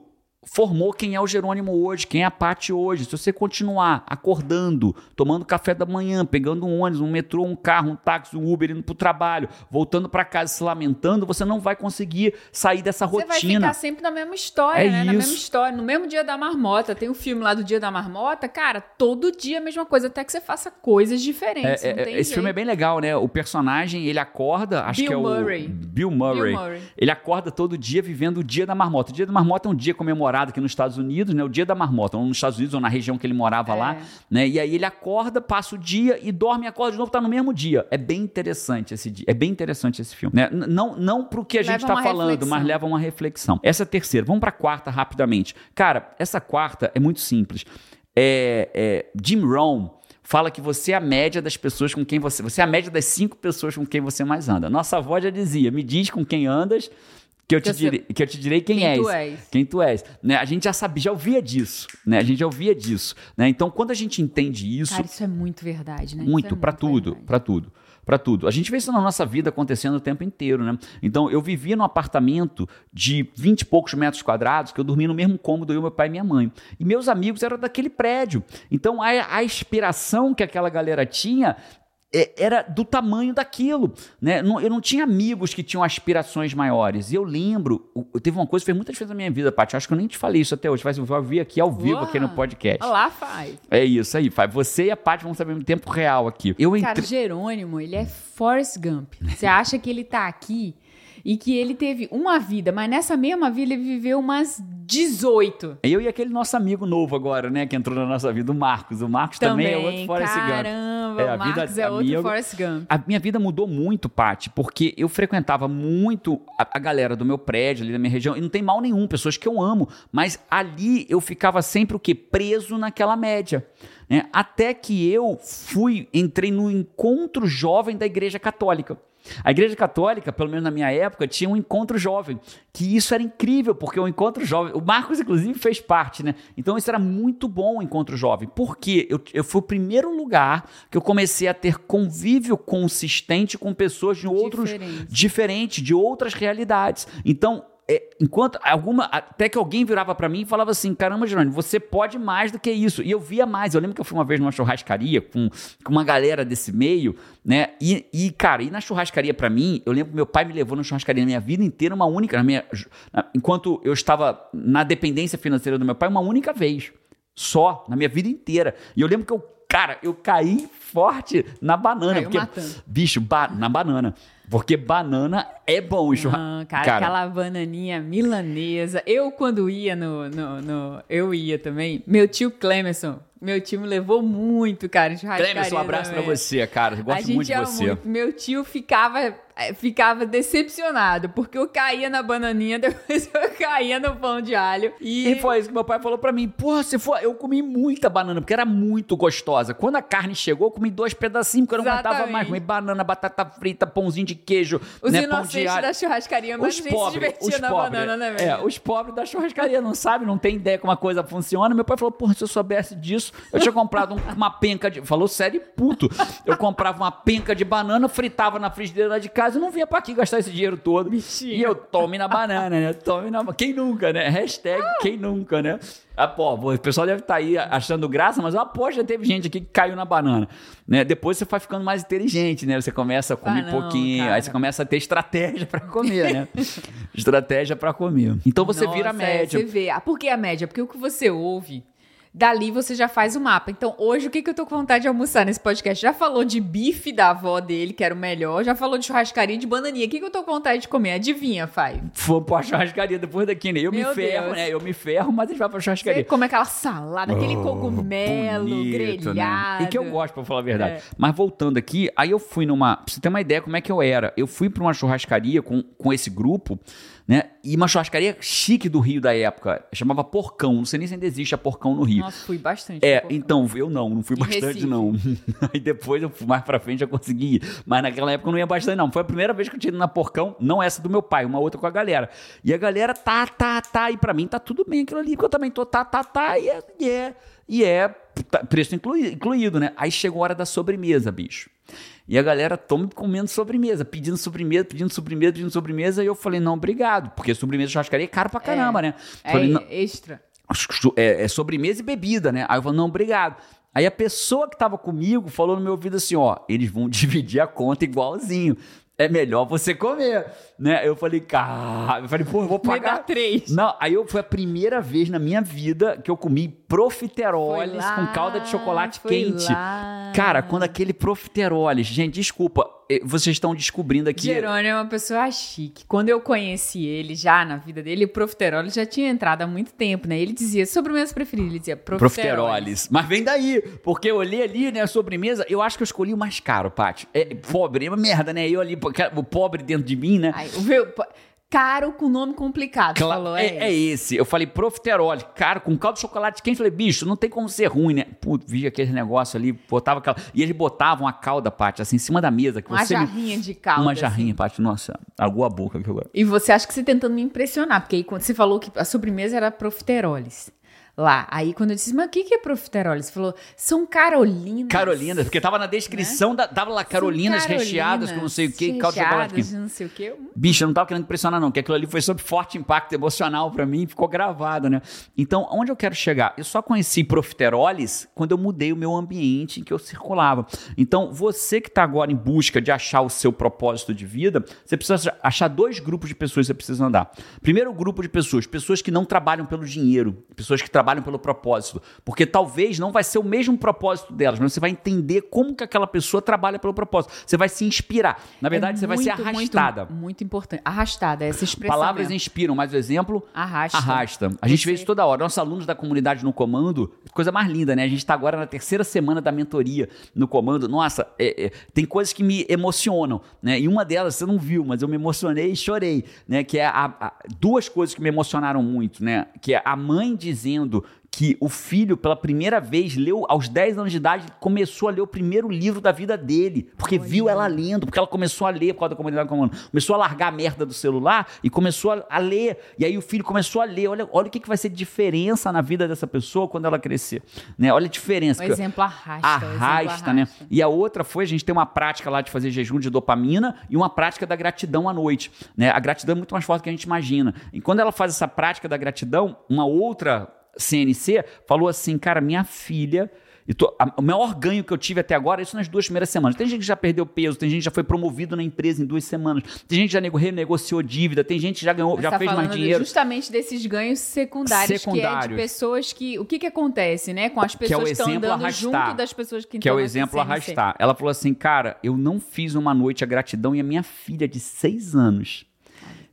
formou quem é o Jerônimo hoje, quem é a Paty hoje. Se você continuar acordando, tomando café da manhã, pegando um ônibus, um metrô, um carro, um táxi, um Uber, indo pro trabalho, voltando pra casa se lamentando, você não vai conseguir sair dessa Você vai rotina. ficar sempre na mesma história, É né? Na isso. mesma história. No mesmo dia da marmota. Tem o filme lá do dia da marmota. Cara, todo dia a mesma coisa, até que você faça coisas diferentes. É, é, tem esse filme é jeito. bem legal, né? O personagem, ele acorda, acho Bill que é o Murray. Bill Murray. Bill Murray. Ele acorda todo dia vivendo o dia da marmota. O dia da marmota é um dia comemorado aqui nos Estados Unidos, né? O dia da marmota, ou nos Estados Unidos ou na região que ele morava É. lá, né? E aí ele acorda, passa o dia e dorme e acorda de novo, tá no mesmo dia. É bem interessante esse dia. É bem interessante esse filme, né? Não não pro que a gente Leva tá uma falando, reflexão. mas leva uma reflexão. Essa é a terceira. Vamos pra quarta rapidamente. Cara, essa quarta é muito simples. É, é, Jim Rohn fala que você é a média das pessoas com quem você. Você é a média das cinco pessoas com quem você mais anda. Nossa avó já dizia: me diz com quem andas. Que eu, te Que você- direi, que eu te direi quem, Quem és. tu és. Quem tu és. Né? A gente já sabia, já ouvia disso. Né? A gente já ouvia disso. Né? Então, quando a gente entende isso, Cara, isso é muito verdade, né? Muito, é pra tudo, pra tudo, pra tudo. A gente vê isso na nossa vida acontecendo o tempo inteiro, né? Então, eu vivia num apartamento de 20 e poucos metros quadrados, que eu dormia no mesmo cômodo, eu, meu pai e minha mãe. E meus amigos eram daquele prédio. Então, a, a inspiração que aquela galera tinha era do tamanho daquilo, né? Eu não tinha amigos que tinham aspirações maiores. E eu lembro, o- teve uma coisa que fez muita diferença na minha vida, Paty. Acho que eu nem te falei isso até hoje, mas eu vou vir aqui ao vivo, Uau. aqui no podcast. Olha lá faz. É isso aí, Fábio. Você e a Paty vão saber em tempo real aqui. Eu Cara, entrei. Jerônimo, ele é Forrest Gump. Você acha que ele tá aqui e que ele teve uma vida, mas nessa mesma vida ele viveu umas 18. Eu e aquele nosso amigo novo agora, né, que entrou na nossa vida, o Marcos. O Marcos também, é outro Forrest Gump. Caramba, É, o Marcos vida- é outro minha- Forrest Gump. A minha vida mudou muito, Paty, porque eu frequentava muito a, a galera do meu prédio, ali da minha região, e não tem mal nenhum, pessoas que eu amo, mas ali eu ficava sempre o quê? Preso naquela média. Né? Até que eu fui, entrei no encontro jovem da Igreja Católica. A Igreja Católica, pelo menos na minha época, tinha um encontro jovem, que isso era incrível, porque o encontro jovem, o Marcos inclusive fez parte, né? Então isso era muito bom o encontro jovem. Porque eu, eu fui o primeiro lugar que eu comecei a ter convívio consistente com pessoas de outros Diferente. diferentes, de outras realidades. Então, é, enquanto alguma até que alguém virava pra mim e falava assim caramba Jerônimo você pode mais do que isso. E eu via mais eu lembro que eu fui uma vez numa churrascaria com, com uma galera desse meio né e, e cara ir na churrascaria pra mim eu lembro que meu pai me levou na churrascaria na minha vida inteira uma única na minha na- enquanto eu estava na dependência financeira do meu pai uma única vez só na minha vida inteira. E eu lembro que eu cara eu caí forte na banana Caiu porque matando. bicho ba- na banana porque banana é bom churrasco Ah, cara, aquela bananinha milanesa. Eu, quando ia no, no, no- Eu ia também. Meu tio Clemerson, meu tio me levou muito, cara, churrascaria Clemerson, um abraço pra também. você, cara. Eu gosto muito de você. muito. Meu tio ficava, eh, ficava decepcionado, porque eu caía na bananinha, depois eu caía no pão de alho. E, E foi isso que meu pai falou pra mim. Porra, você foi. Eu comi muita banana, porque era muito gostosa. Quando a carne chegou, eu comi dois pedacinhos, porque eu não aguentava Exatamente. mais. Comi banana, batata frita, pãozinho de queijo, os né, de inocentes alho. da churrascaria, mas Os se pobres, divertia os na pobres, banana, né, é, velho? os pobres da churrascaria não sabem, não tem ideia como a coisa funciona. Meu pai falou, porra, se eu soubesse disso, eu tinha comprado um- uma penca de... Falou sério e puto. Eu comprava uma penca de banana, fritava na frigideira de casa e não vinha pra aqui gastar esse dinheiro todo. Bichinho. E eu tome na banana, né? Tome na... Quem nunca, né? Hashtag quem nunca, né? Ah, pô, o pessoal deve estar aí achando graça, mas aposto que já teve gente aqui que caiu na banana, né? Depois você vai ficando mais inteligente, né? Você começa a comer Ah, não, pouquinho, cara. aí você começa a ter estratégia pra comer, né? estratégia pra comer. Então você vira a Nossa, é, média. Você vê. Ah, por que a média? Porque o que você ouve, dali você já faz o mapa. Então, hoje, o que, que eu tô com vontade de almoçar nesse podcast? Já falou de bife da avó dele, que era o melhor. Já falou de churrascaria de bananinha. O que, que eu tô com vontade de comer? Adivinha, Fai? Vamos pra churrascaria depois daqui, né? Eu Meu me ferro, Deus. né? Eu me ferro, mas a gente vai pra Você churrascaria. come aquela salada, aquele cogumelo Oh, Bonito, grelhado. Né? E que eu gosto, pra falar a verdade. É. Mas voltando aqui, aí eu fui numa. Pra você ter uma ideia como é que eu era. Eu fui pra uma churrascaria com, com esse grupo, né? E uma churrascaria chique do Rio da época. Chamava Porcão. Não sei nem se ainda existe a Porcão no Rio. Nossa, fui bastante. É, então, eu não, não fui Em bastante, Recife. não. Aí depois, eu fui mais pra frente, já consegui ir. Mas naquela época eu não ia bastante, não. Foi a primeira vez que eu tinha ido na Porcão, não essa do meu pai, uma outra com a galera. E a galera tá, tá, tá. E pra mim tá tudo bem aquilo ali, porque eu também tô, tá, tá, tá. E é, e é, e é preço inclui- incluído, né? Aí chegou a hora da sobremesa, bicho. E a galera toma comendo sobremesa, pedindo sobremesa, pedindo sobremesa, pedindo sobremesa. E eu falei, não, obrigado. Porque sobremesa churrascaria é caro pra caramba, né? É Falei, não, extra. é, é sobremesa e bebida, né? Aí eu falei, não, obrigado. Aí a pessoa que tava comigo falou no meu ouvido assim, ó, eles vão dividir a conta igualzinho. É melhor você comer, né? Eu falei, cara, eu falei, pô, eu vou Me dá pagar. três. Não, aí eu, foi a primeira vez na minha vida que eu comi profiteroles lá, com calda de chocolate quente. lá. Cara, quando aquele profiteroles, gente, desculpa, vocês estão descobrindo aqui. Jerônimo é uma pessoa chique. Quando eu conheci ele já na vida dele, o Profiterol já tinha entrado há muito tempo, né? Ele dizia sobremesa preferida, ele dizia Profiteroles. Profiteroles. Mas vem daí, porque eu olhei ali, né, a sobremesa, eu acho que eu escolhi o mais caro, Paty. É pobre, é uma merda, né? Eu ali, o pobre dentro de mim, né? Aí, viu? Pô, Caro com nome complicado, Cla- falou. é, É, é esse. Eu falei profiterole, cara, com caldo de chocolate quente. Falei, bicho, não tem como ser ruim, né? Putz, vi aquele negócio ali, botava. E eles botavam a calda, Paty, assim, em cima da mesa. Que Uma você me- jarrinha de calda. Uma assim. jarrinha, Paty, nossa, aguou a boca que eu E você acha que você tentando me impressionar, porque aí quando você falou que a sobremesa era profiteroles. Lá. Aí quando eu disse, mas o que, que é profiteroles? Você falou, são carolinas. Carolinas, porque tava na descrição, da, tava lá Carolinas São recheadas com não sei o que, caldo de chocolate não sei o que. Bicho, eu não tava querendo impressionar, não, que aquilo ali foi sob forte impacto emocional pra mim, ficou gravado, né? Então, onde eu quero chegar? Eu só conheci profiteroles quando eu mudei o meu ambiente em que eu circulava. Então, você que tá agora em busca de achar o seu propósito de vida, você precisa achar dois grupos de pessoas que você precisa andar. Primeiro grupo de pessoas, pessoas que não trabalham pelo dinheiro, pessoas que trabalham pelo propósito, porque talvez não vai ser o mesmo propósito delas, mas você vai entender como que aquela pessoa trabalha pelo propósito. Você vai se inspirar. Na verdade, É você vai ser muito, arrastada. Muito, muito importante. Arrastada, essa expressão. Palavras mesmo. inspiram, mas o exemplo Arrasta. arrasta. A gente Você- vê isso toda hora. Nossos alunos da comunidade no comando, coisa mais linda, né? A gente está agora na terceira semana da mentoria no comando. Nossa, é- é, tem coisas que me emocionam, né? E uma delas você não viu, mas eu me emocionei e chorei, né? Que é a- a- duas coisas que me emocionaram muito, né? Que é a mãe dizendo lindo que o filho, pela primeira vez, leu aos 10 anos de idade, começou a ler o primeiro livro da vida dele. Porque viu ela lendo, porque ela começou a ler por causa da comunidade comum. Começou a largar a merda do celular e começou a, a ler. E aí o filho começou a ler. Olha, olha o que, que vai ser diferença na vida dessa pessoa quando ela crescer. Né? Olha a diferença. O exemplo arrasta. Arrasta, exemplo né? arrasta. E a outra foi, a gente tem uma prática lá de fazer jejum de dopamina e uma prática da gratidão à noite. Né? A gratidão é muito mais forte do que a gente imagina. E quando ela faz essa prática da gratidão, uma outra CNC falou assim, cara, minha filha... e tô- a- o maior ganho que eu tive até agora, isso nas duas primeiras semanas. Tem gente que já perdeu peso, tem gente que já foi promovido na empresa em duas semanas, tem gente que já nego- renegociou dívida, tem gente que já ganhou, Você já tá fez mais dinheiro. justamente desses ganhos secundários, que é de Secundários. pessoas que... O que que acontece, né? Com as Que é pessoas que estão exemplo andando arrastar. junto das pessoas que Que é o estão exemplo arrastar. Ela falou assim, cara, eu não fiz uma noite a gratidão e a minha filha de seis anos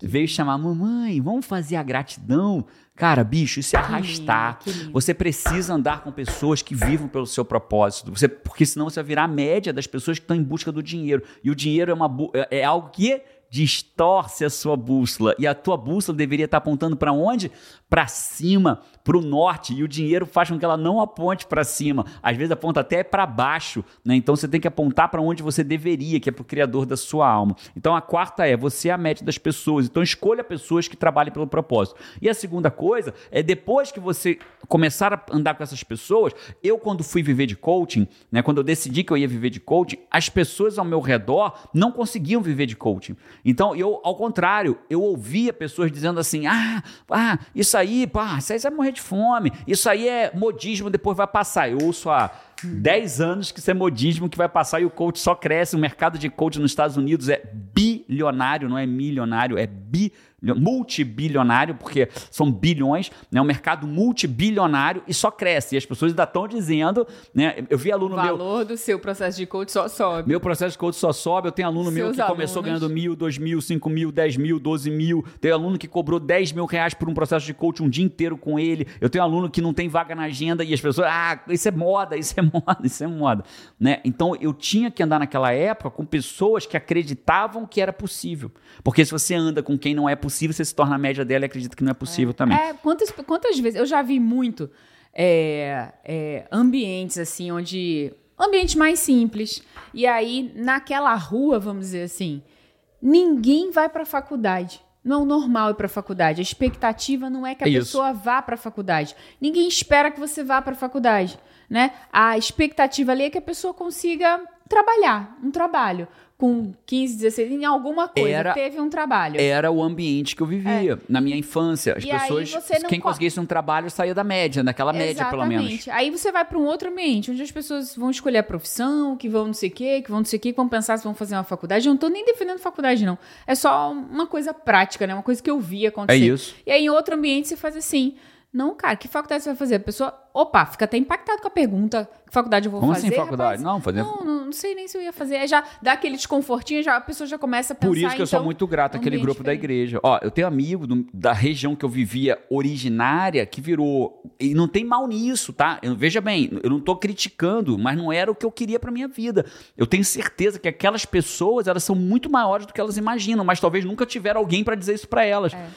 veio chamar, mamãe, vamos fazer a gratidão? Cara, bicho, isso é Que arrastar. lindo, que lindo. Você precisa andar com pessoas que vivam pelo seu propósito. Você, porque senão você vai virar a média das pessoas que estão em busca do dinheiro. E o dinheiro é, uma, é é algo que distorce a sua bússola. E a tua bússola deveria estar apontando para onde? Para cima, para o norte. E o dinheiro faz com que ela não aponte para cima. Às vezes aponta até para baixo. Né? Então você tem que apontar para onde você deveria, que é para o Criador da sua alma. Então a quarta é: você é a média das pessoas. Então escolha pessoas que trabalhem pelo propósito. E a segunda coisa é depois que você começar a andar com essas pessoas, eu quando fui viver de coaching, né, quando eu decidi que eu ia viver de coaching, as pessoas ao meu redor não conseguiam viver de coaching. Então eu, ao contrário, eu ouvia pessoas dizendo assim: "Ah, ah, isso aí, pá, isso aí vai morrer de fome. Isso aí é modismo, depois vai passar". Eu ouço há 10 anos que isso é modismo que vai passar e o coach só cresce. O mercado de coach nos Estados Unidos é bilionário, não é milionário, é bi multibilionário, porque são bilhões, né? um mercado multibilionário e só cresce. E as pessoas ainda estão dizendo, né? Eu vi O aluno meu. valor do seu processo de coach só sobe. Meu processo de coach só sobe. Eu tenho aluno meu Seus que começou alunos. ganhando mil, dois mil, cinco mil, dez mil, doze mil. Tem aluno que cobrou 10 mil reais por um processo de coach um dia inteiro com ele. Eu tenho aluno que não tem vaga na agenda e as pessoas, ah, isso é moda, isso é moda, isso é moda. Né? Então eu tinha que andar naquela época com pessoas que acreditavam que era possível. Porque se você anda com quem não é possível, você se torna a média dela e acredita que não é possível também. É, quantas, quantas vezes? Eu já vi muito é, é, ambientes assim, onde. Ambientes mais simples. E aí, naquela rua, vamos dizer assim, ninguém vai pra faculdade. Não é o normal ir pra faculdade. A expectativa não é que a É pessoa vá pra faculdade. Ninguém espera que você vá pra faculdade, né? A expectativa ali é que a pessoa consiga trabalhar, um trabalho. Com 15, 16, em alguma coisa. Era- teve um trabalho. Era o ambiente que eu vivia na minha infância. As É. E pessoas, quem co- conseguisse um trabalho, saía da média, daquela média, pelo menos. Exatamente. Aí você vai para um outro ambiente, onde as pessoas vão escolher a profissão, que vão não sei o quê, que vão não sei o quê, que vão pensar se vão fazer uma faculdade. Eu não tô nem defendendo faculdade, não. É só uma coisa prática, né? Uma coisa que eu vi acontecer. É isso. E aí, em outro ambiente, você faz assim. Não, cara, que faculdade você vai fazer? A pessoa, opa, fica até impactado com a pergunta. Que faculdade eu vou Como fazer? assim faculdade? rapaz? Não, fazer- Não, não, não sei nem se eu ia fazer. Aí já dá aquele desconfortinho, já, a pessoa já começa a pensar. Por isso que eu sou então, muito grato um àquele grupo da diferente. igreja. Ó, eu tenho amigo do- da região que eu vivia originária que virou. E não tem mal nisso, tá? Eu- veja bem, eu não tô criticando, mas não era o que eu queria pra minha vida. Eu tenho certeza que aquelas pessoas, elas são muito maiores do que elas imaginam, mas talvez nunca tiveram alguém pra dizer isso pra elas. É.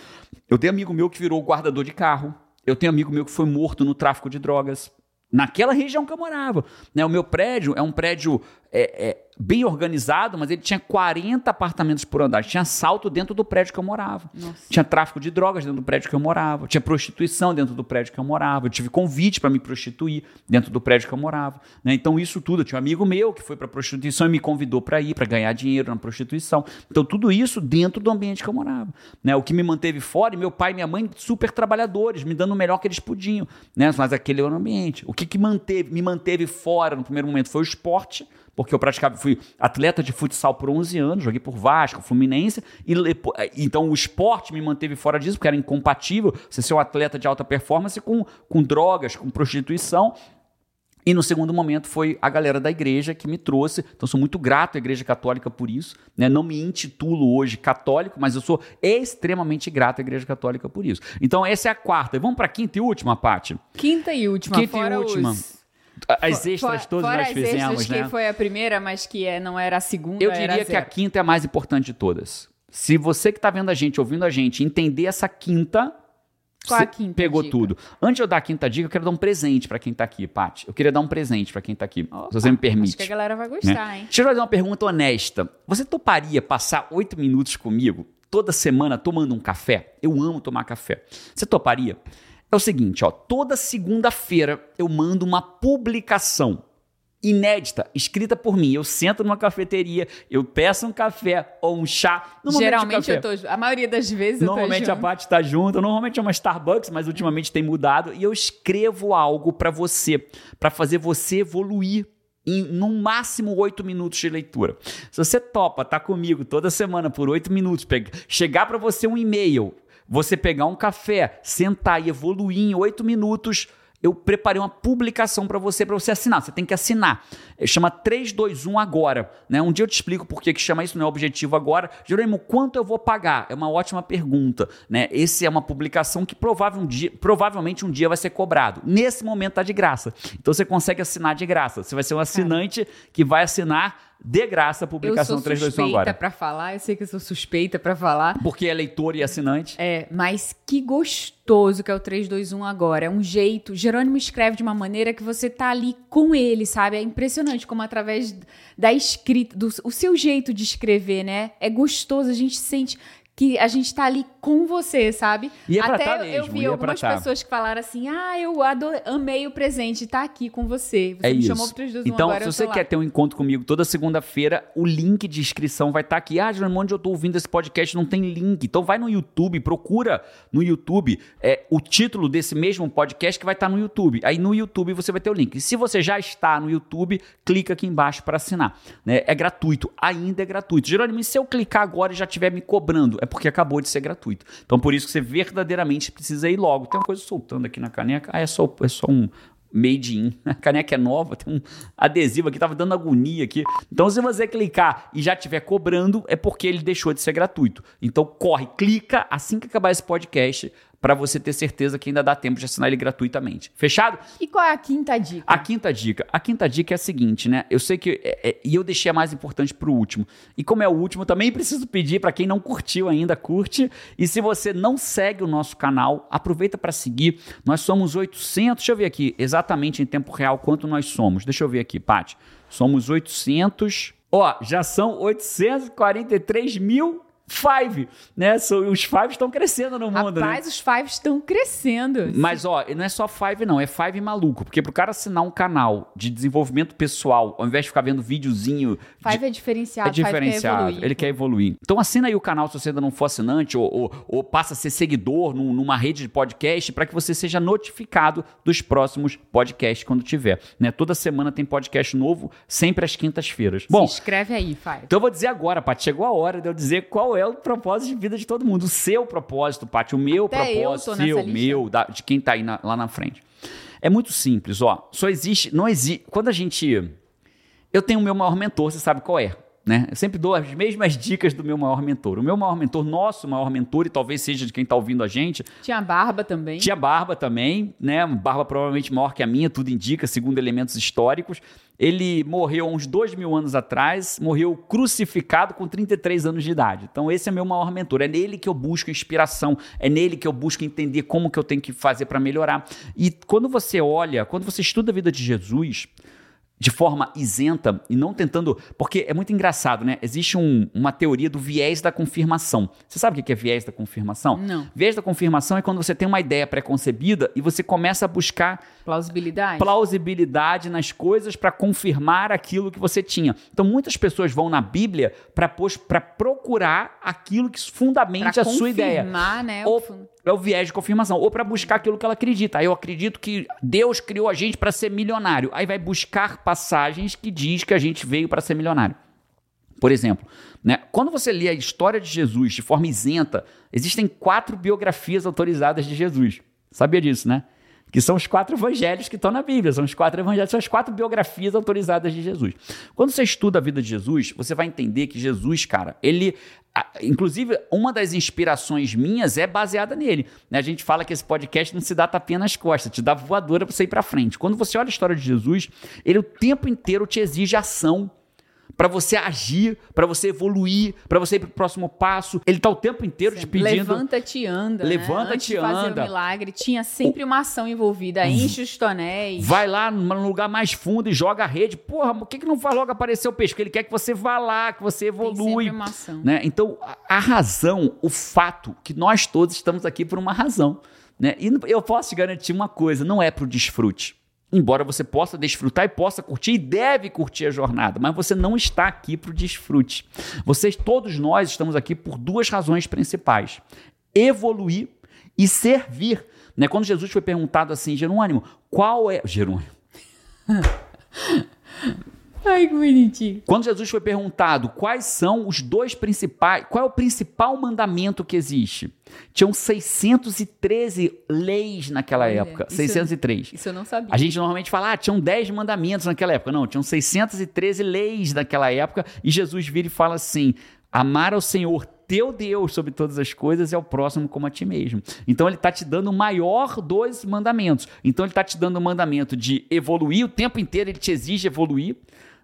Eu tenho amigo meu que virou guardador de carro. Eu tenho amigo meu que foi morto no tráfico de drogas. Naquela região que eu morava. Né? O meu prédio é um prédio é, é, bem organizado, mas ele tinha 40 apartamentos por andar. Tinha assalto dentro do prédio que eu morava. Nossa. Tinha tráfico de drogas dentro do prédio que eu morava. Tinha prostituição dentro do prédio que eu morava. Eu tive convite para me prostituir dentro do prédio que eu morava. né? Então, isso tudo. Eu tinha um amigo meu que foi para prostituição e me convidou para ir, para ganhar dinheiro na prostituição. Então, tudo isso dentro do ambiente que eu morava. né? O que me manteve fora, e meu pai e minha mãe, super trabalhadores, me dando o melhor que eles podiam. Né? Mas aquele era o ambiente. O que, que manteve, me manteve fora no primeiro momento foi o esporte porque eu praticava, fui atleta de futsal por 11 anos, joguei por Vasco, Fluminense, e lepo- então o esporte me manteve fora disso, porque era incompatível você ser um atleta de alta performance com, com drogas, com prostituição. E no segundo momento foi a galera da igreja que me trouxe. Então sou muito grato à Igreja Católica por isso. Né? Não me intitulo hoje católico, mas eu sou extremamente grato à Igreja Católica por isso. Então essa é a quarta. E vamos para a quinta e última, Paty. Quinta e última. Quinta e última. Os... As extras Fora- todas fora nós as fizemos, extras, né? que foi a primeira, mas que é, não era a segunda, Eu diria que a quinta é a mais importante de todas. Se você que está vendo a gente, ouvindo a gente, entender essa quinta, Qual a quinta pegou dica? tudo. Antes de eu dar a quinta dica, eu quero dar um presente pra quem tá aqui, Paty. Eu queria dar um presente pra quem tá aqui, Opa, se você me Acho permite. que a galera vai né? gostar, hein? Deixa eu fazer uma pergunta honesta. Você toparia passar oito minutos comigo toda semana tomando um café? Eu amo tomar café. Você toparia? É o seguinte, ó, toda segunda-feira eu mando uma publicação inédita, escrita por mim. Eu sento numa cafeteria, eu peço um café ou um chá. Geralmente eu tô. A maioria das vezes Normalmente eu a tô. junto. Paty tá junto, normalmente é uma Starbucks, mas ultimamente tem mudado e eu escrevo algo pra você, pra fazer você evoluir em no máximo oito minutos de leitura. Se você topa, tá comigo toda semana por oito minutos, chegar pra você um e-mail, você pegar um café, sentar e evoluir em oito minutos. Eu preparei uma publicação pra você, pra você assinar. Você tem que assinar. Eh, Chama 321 agora. Né? Um dia eu te explico por que que chama isso, não é objetivo agora. Jerônimo, quanto eu vou pagar? É uma ótima pergunta. Né? Esse é uma publicação que provável um dia- provavelmente um dia vai ser cobrado. Nesse momento tá de graça. Então você consegue assinar de graça. Você vai ser um assinante que vai assinar de graça a Eu publicação sou 321 suspeita agora. pra falar, eu sei que eu sou suspeita pra falar. Porque é leitor e assinante. É, mas que gostoso que é o 321 agora. É um jeito. Jerônimo escreve de uma maneira que você tá ali com ele, sabe? É impressionante como através da escrita, do o seu jeito de escrever, né? É gostoso, a gente sente que a gente tá ali com você, sabe? E é Até tá eu- eu mesmo, vi e é algumas tá. pessoas que falaram assim: "Ah, eu ado- amei o presente, tá aqui com você". Você É me isso. chamou pro 321 Então, agora, se eu você quer ter um encontro comigo toda segunda-feira, o link de inscrição vai estar aqui. Ah, Jerônimo, onde eu tô ouvindo esse podcast não tem link. Então vai no YouTube, procura no YouTube é, o título desse mesmo podcast que vai estar no YouTube. Aí no YouTube você vai ter o link. E se você já está no YouTube, clica aqui embaixo para assinar. né? É gratuito, ainda é gratuito. Jerônimo, e se eu clicar agora e já estiver me cobrando? É porque acabou de ser gratuito. Então por isso que você verdadeiramente precisa ir logo. Tem uma coisa soltando aqui na caneca. Ah, é só, é só um made in. A caneca é nova, tem um adesivo aqui, tava dando agonia aqui. Então, se você clicar e já estiver cobrando, é porque ele deixou de ser gratuito. Então, corre, clica assim que acabar esse podcast para você ter certeza que ainda dá tempo de assinar ele gratuitamente. Fechado? E qual é a quinta dica? A quinta dica. A quinta dica é a seguinte, né? Eu sei que. é- é- e eu deixei a mais importante pro último. E como é o último, também preciso pedir para quem não curtiu ainda, curte. E se você não segue o nosso canal, aproveita para seguir. Nós somos 800. Deixa eu ver aqui exatamente em tempo real quanto nós somos. Deixa eu ver aqui, Paty. Somos 800. Ó, já são 843 mil. Five, né? So- Os five estão crescendo no mundo, né? Rapaz, os fives estão crescendo. Mas, ó, não é só Five, não. É Five maluco. Porque pro cara assinar um canal de desenvolvimento pessoal, ao invés de ficar vendo videozinho. de- Five é diferenciado. é diferenciado. Five quer ele quer evoluir. Então assina aí o canal se você ainda não for assinante ou, ou- ou passa a ser seguidor num- numa rede de podcast para que você seja notificado dos próximos podcasts quando tiver. Né? Toda semana tem podcast novo, sempre às quintas-feiras. Bom, Se inscreve aí, Five. então eu vou dizer agora, Paty, chegou a hora de eu dizer qual é o propósito de vida de todo mundo. O seu propósito, Paty, o meu Até propósito, seu, meu, da- de quem tá aí na- lá na frente. É muito simples, ó. Só existe, não existe. Quando a gente. Eu tenho o meu maior mentor, você sabe qual é. Né? Eu sempre dou as mesmas dicas do meu maior mentor. O meu maior mentor, nosso maior mentor, e talvez seja de quem está ouvindo a gente, Tinha barba também. tinha barba também, né? Barba provavelmente maior que a minha, tudo indica, segundo elementos históricos. Ele morreu uns dois mil anos atrás, morreu crucificado com 33 anos de idade. Então, esse é meu maior mentor. É nele que eu busco inspiração, é nele que eu busco entender como que eu tenho que fazer para melhorar. E quando você olha, quando você estuda a vida de Jesus, de forma isenta e não tentando. Porque é muito engraçado, né? Existe um- uma teoria do viés da confirmação. Você sabe o que é viés da confirmação? Não. Viés da confirmação é quando você tem uma ideia pré-concebida e você começa a buscar Plausibilidade. plausibilidade nas coisas para confirmar aquilo que você tinha. Então muitas pessoas vão na Bíblia para procurar aquilo que fundamente Pra a sua ideia. confirmar, né, Ou, fun- é o viés de confirmação. Ou para buscar aquilo que ela acredita. Aí eu acredito que Deus criou a gente para ser milionário. Aí vai buscar passagens que diz que a gente veio para ser milionário. Por exemplo, né, quando você lê a história de Jesus de forma isenta, existem quatro biografias autorizadas de Jesus. Sabia disso, né? Que são os quatro evangelhos que estão na Bíblia. São os quatro evangelhos, são as quatro biografias autorizadas de Jesus. Quando você estuda a vida de Jesus, você vai entender que Jesus, cara, ele. Inclusive, uma das inspirações minhas é baseada nele. né? A gente fala que esse podcast não se dá tapinha nas costas, te dá voadora para você ir para frente. Quando você olha a história de Jesus, ele o tempo inteiro te exige ação para você agir, para você evoluir, para você ir pro próximo passo. Ele tá o tempo inteiro te pedindo. Levanta-te anda. né? Levanta-te fazer anda. o milagre, tinha sempre uma ação envolvida. Enche os tonéis. Vai lá num lugar mais fundo e joga a rede. Porra, por que, que não faz logo aparecer o peixe? Porque ele quer que você vá lá, que você Tem evolui. sempre uma ação. né? Então, a, razão, o fato que nós todos estamos aqui por uma razão. Né? E eu posso te garantir uma coisa: não é pro desfrute. Embora você possa desfrutar e possa curtir e deve curtir a jornada, mas você não está aqui para o desfrute. Vocês, todos nós, estamos aqui por duas razões principais: evoluir e servir. Né? Quando Jesus foi perguntado assim, Jerônimo, qual é. Jerônimo. Ai, que bonitinho. Quando Jesus foi perguntado quais são os dois principais, qual é o principal mandamento que existe? Tinham 613 leis naquela Olha, época. isso- 603. Isso eu não sabia. A gente normalmente fala, ah, tinham 10 mandamentos naquela época. Não, tinham 613 leis naquela época. E Jesus vira e fala assim: amar ao Senhor teu Deus sobre todas as coisas e ao próximo como a ti mesmo. Então ele está te dando o maior dos mandamentos. Então ele está te dando o mandamento de evoluir o tempo inteiro, ele te exige evoluir.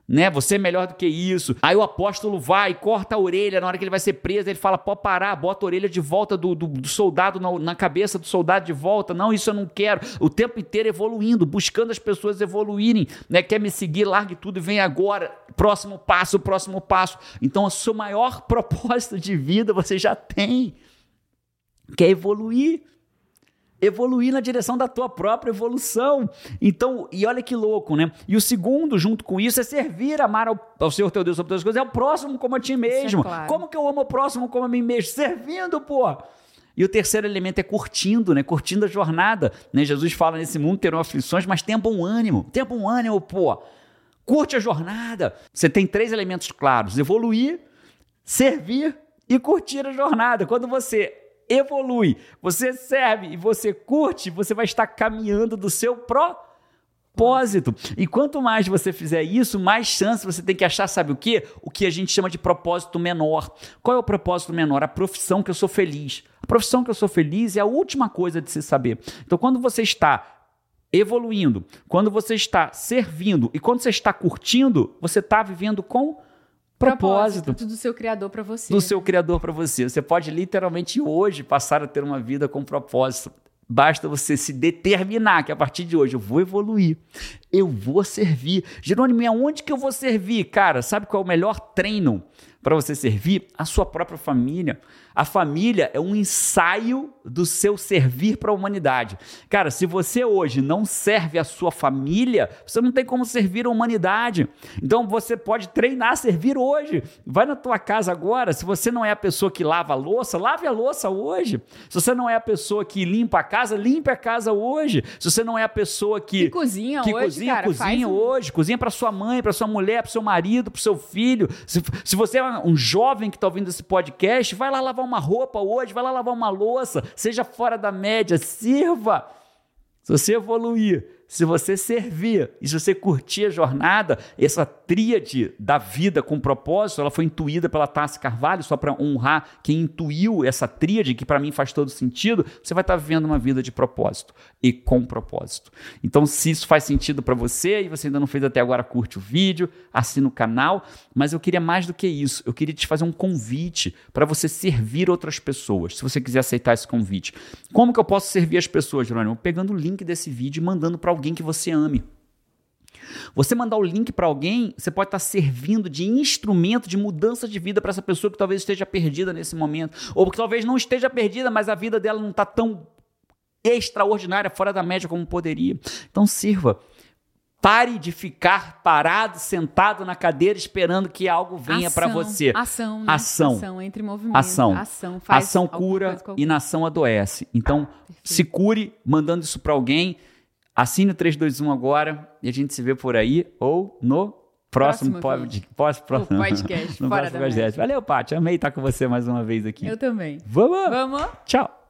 Né? Você é melhor do que isso. Aí o apóstolo vai corta a orelha na hora que ele vai ser preso. Ele fala: pode parar, bota a orelha de volta do, do- do soldado na, na cabeça do soldado de volta. Não, isso eu não quero. O tempo inteiro evoluindo, buscando as pessoas evoluírem. Né? Quer me seguir, largue tudo e vem agora. Próximo passo, próximo passo. Então, o seu maior propósito de vida você já tem. Quer evoluir evoluir na direção da tua própria evolução. Então, e olha que louco, né? E o segundo, junto com isso, é servir, amar ao, ao Senhor teu Deus sobre todas as coisas, é o próximo como a ti mesmo. claro. Como que eu amo o próximo como a mim mesmo? Servindo, pô! E o terceiro elemento é curtindo, né? Curtindo a jornada. Né? Jesus fala nesse mundo terão aflições, mas tenha bom ânimo. Tenha bom ânimo, pô. Curte a jornada. Você tem três elementos claros: evoluir, servir e curtir a jornada. Quando você evolui, você serve e você curte, você vai estar caminhando do seu propósito. E quanto mais você fizer isso, mais chance você tem que achar, sabe o quê? O que a gente chama de propósito menor. Qual é o propósito menor? A profissão que eu sou feliz. A profissão que eu sou feliz é a última coisa de se saber. Então, quando você está evoluindo, quando você está servindo e quando você está curtindo, você está vivendo com propósito do seu criador pra você. do seu criador para você. Você pode literalmente hoje passar a ter uma vida com propósito. Basta você se determinar que a partir de hoje eu vou evoluir, eu vou servir. Jerônimo, e aonde que eu vou servir? Cara, sabe qual é o melhor treino para você servir? A sua própria família. A família é um ensaio do seu servir para a humanidade. Cara, se você hoje não serve a sua família, você não tem como servir a humanidade. Então você pode treinar a servir hoje. Vai na tua casa agora. Se você não é a pessoa que lava a louça, lave a louça hoje. Se você não é a pessoa que limpa a casa, limpe a casa hoje. Se você não é a pessoa que Que cozinha que hoje, cozinha, cara, cozinha faz um- hoje, cozinha para sua mãe, para sua mulher, para seu marido, para seu filho. Se, se você é um jovem que está ouvindo esse podcast, vai lá lavar uma roupa hoje, vai lá lavar uma louça, seja fora da média, sirva. Se você evoluir, se você servir e se você curtir a jornada, essa tríade da vida com propósito, ela foi intuída pela Tassi Carvalho, só para honrar quem intuiu essa tríade, que para mim faz todo sentido, você vai estar vivendo uma vida de propósito e com propósito. Então, se isso faz sentido para você e você ainda não fez até agora, curte o vídeo, assina o canal, mas eu queria mais do que isso, eu queria te fazer um convite para você servir outras pessoas, se você quiser aceitar esse convite. Como que eu posso servir as pessoas, Jerônimo? Pegando o link desse vídeo e mandando para alguém que você ame. Você mandar o link para alguém, você pode estar servindo de instrumento de mudança de vida para essa pessoa que talvez esteja perdida nesse momento, ou que talvez não esteja perdida, mas a vida dela não está tão extraordinária, fora da média como poderia. Então sirva. Pare de ficar parado, sentado na cadeira, esperando que algo venha para você. Ação, né? Ação. Ação entre movimentos. Ação. Ação. Ação cura e nação adoece. Então, se cure mandando isso para alguém. Assine o 321 agora e a gente se vê por aí ou no próximo, Próximo pod- podcast, no fora próximo podcast. Valeu, Paty. Amei estar com você mais uma vez aqui. Eu também. Vamos! Vamos? Tchau!